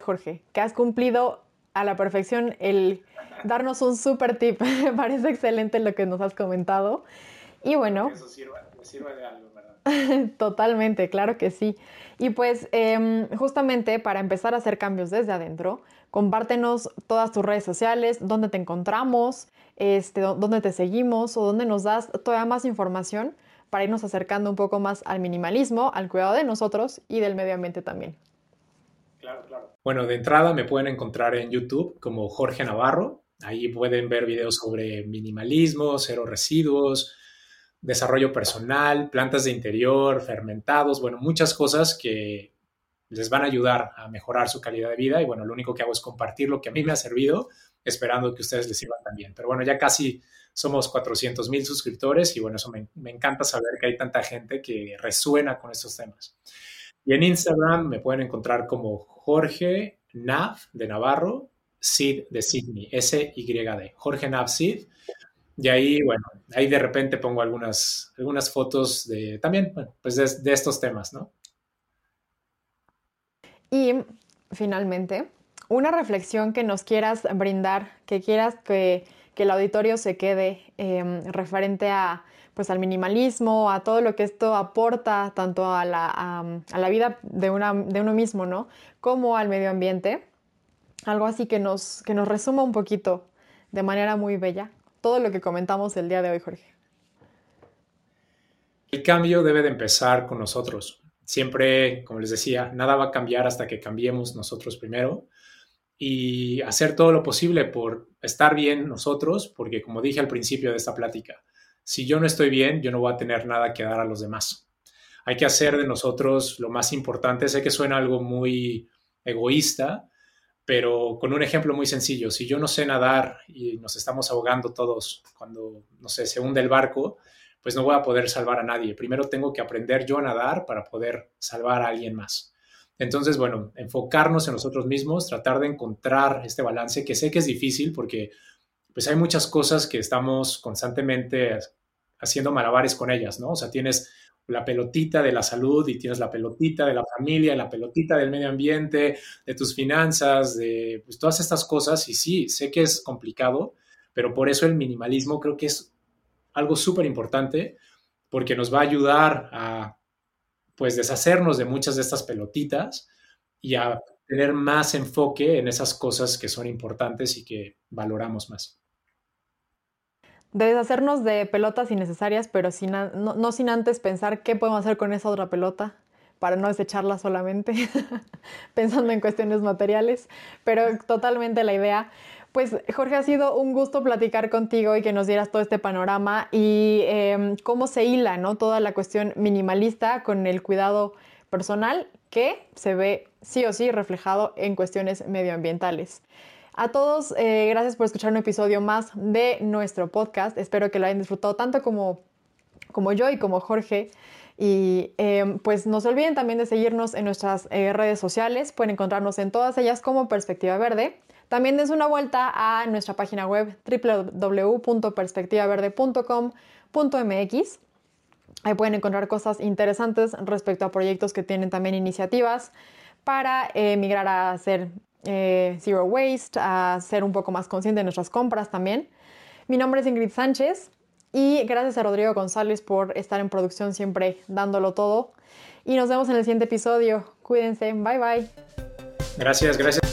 Jorge, que has cumplido a la perfección el darnos un super tip. Me parece excelente lo que nos has comentado. Y bueno. Eso sirva, de algo, ¿verdad? Totalmente, claro que sí. Y pues em, justamente para empezar a hacer cambios desde adentro, compártenos todas tus redes sociales, dónde te encontramos, este, dónde te seguimos o dónde nos das todavía más información para irnos acercando un poco más al minimalismo, al cuidado de nosotros y del medio ambiente también. Claro, claro. Bueno, de entrada me pueden encontrar en YouTube como Jorge Navarro. Ahí pueden ver videos sobre minimalismo, cero residuos, desarrollo personal, plantas de interior, fermentados, bueno, muchas cosas que les van a ayudar a mejorar su calidad de vida. Y bueno, lo único que hago es compartir lo que a mí me ha servido, esperando que ustedes les sirvan también. Pero bueno, ya casi somos 400 mil suscriptores y bueno, eso me, me encanta saber que hay tanta gente que resuena con estos temas. Y en Instagram me pueden encontrar como Jorge Nav de Navarro, Sid de Sydney, S-Y-D, Jorge Nav Sid. Y ahí, bueno, ahí de repente pongo algunas, algunas fotos de también, bueno, pues de, estos temas, ¿no? Y finalmente, una reflexión que nos quieras brindar, que quieras que, el auditorio se quede em, referente a pues al minimalismo, a todo lo que esto aporta tanto a la, a, la vida de, una, de uno mismo, ¿no? Como al medio ambiente. Algo así que nos, que nos resuma un poquito de manera muy bella todo lo que comentamos el día de hoy, Jorge. El cambio debe de empezar con nosotros. Siempre, como les decía, nada va a cambiar hasta que cambiemos nosotros primero y hacer todo lo posible por estar bien nosotros, porque como dije al principio de esta plática, si yo no estoy bien, yo no voy a tener nada que dar a los demás. Hay que hacer de nosotros lo más importante. Sé que suena algo muy egoísta, pero con un ejemplo muy sencillo, si yo no sé nadar y nos estamos ahogando todos cuando, no sé, se hunde el barco, pues no voy a poder salvar a nadie. Primero tengo que aprender yo a nadar para poder salvar a alguien más. Entonces, bueno, enfocarnos en nosotros mismos, tratar de encontrar este balance, que sé que es difícil porque pues hay muchas cosas que estamos constantemente haciendo malabares con ellas, ¿no? O sea, tienes la pelotita de la salud y tienes la pelotita de la familia, la pelotita del medio ambiente, de tus finanzas, de pues, todas estas cosas. Y sí, sé que es complicado, pero por eso el minimalismo creo que es algo súper importante porque nos va a ayudar a pues deshacernos de muchas de estas pelotitas y a tener más enfoque en esas cosas que son importantes y que valoramos más de deshacernos de pelotas innecesarias, pero sin, no, sin antes pensar qué podemos hacer con esa otra pelota para no desecharla solamente, pensando en cuestiones materiales, pero totalmente la idea. Pues Jorge, ha sido un gusto platicar contigo y que nos dieras todo este panorama y em, cómo se hila ¿no? toda la cuestión minimalista con el cuidado personal que se ve sí o sí reflejado en cuestiones medioambientales. A todos, eh, gracias por escuchar un episodio más de nuestro podcast. Espero que lo hayan disfrutado tanto como, como yo y como Jorge. Y em, pues no se olviden también de seguirnos en nuestras eh, redes sociales. Pueden encontrarnos en todas ellas como Perspectiva Verde. También dense una vuelta a nuestra página web www.perspectivaverde.com.mx. Ahí pueden encontrar cosas interesantes respecto a proyectos que tienen también iniciativas para eh, migrar a ser eh, zero waste, a ser un poco más consciente de nuestras compras también. Mi nombre es Ingrid Sánchez y gracias a Rodrigo González por estar en producción siempre dándolo todo. Y nos vemos en el siguiente episodio. Cuídense. Bye bye. Gracias, gracias.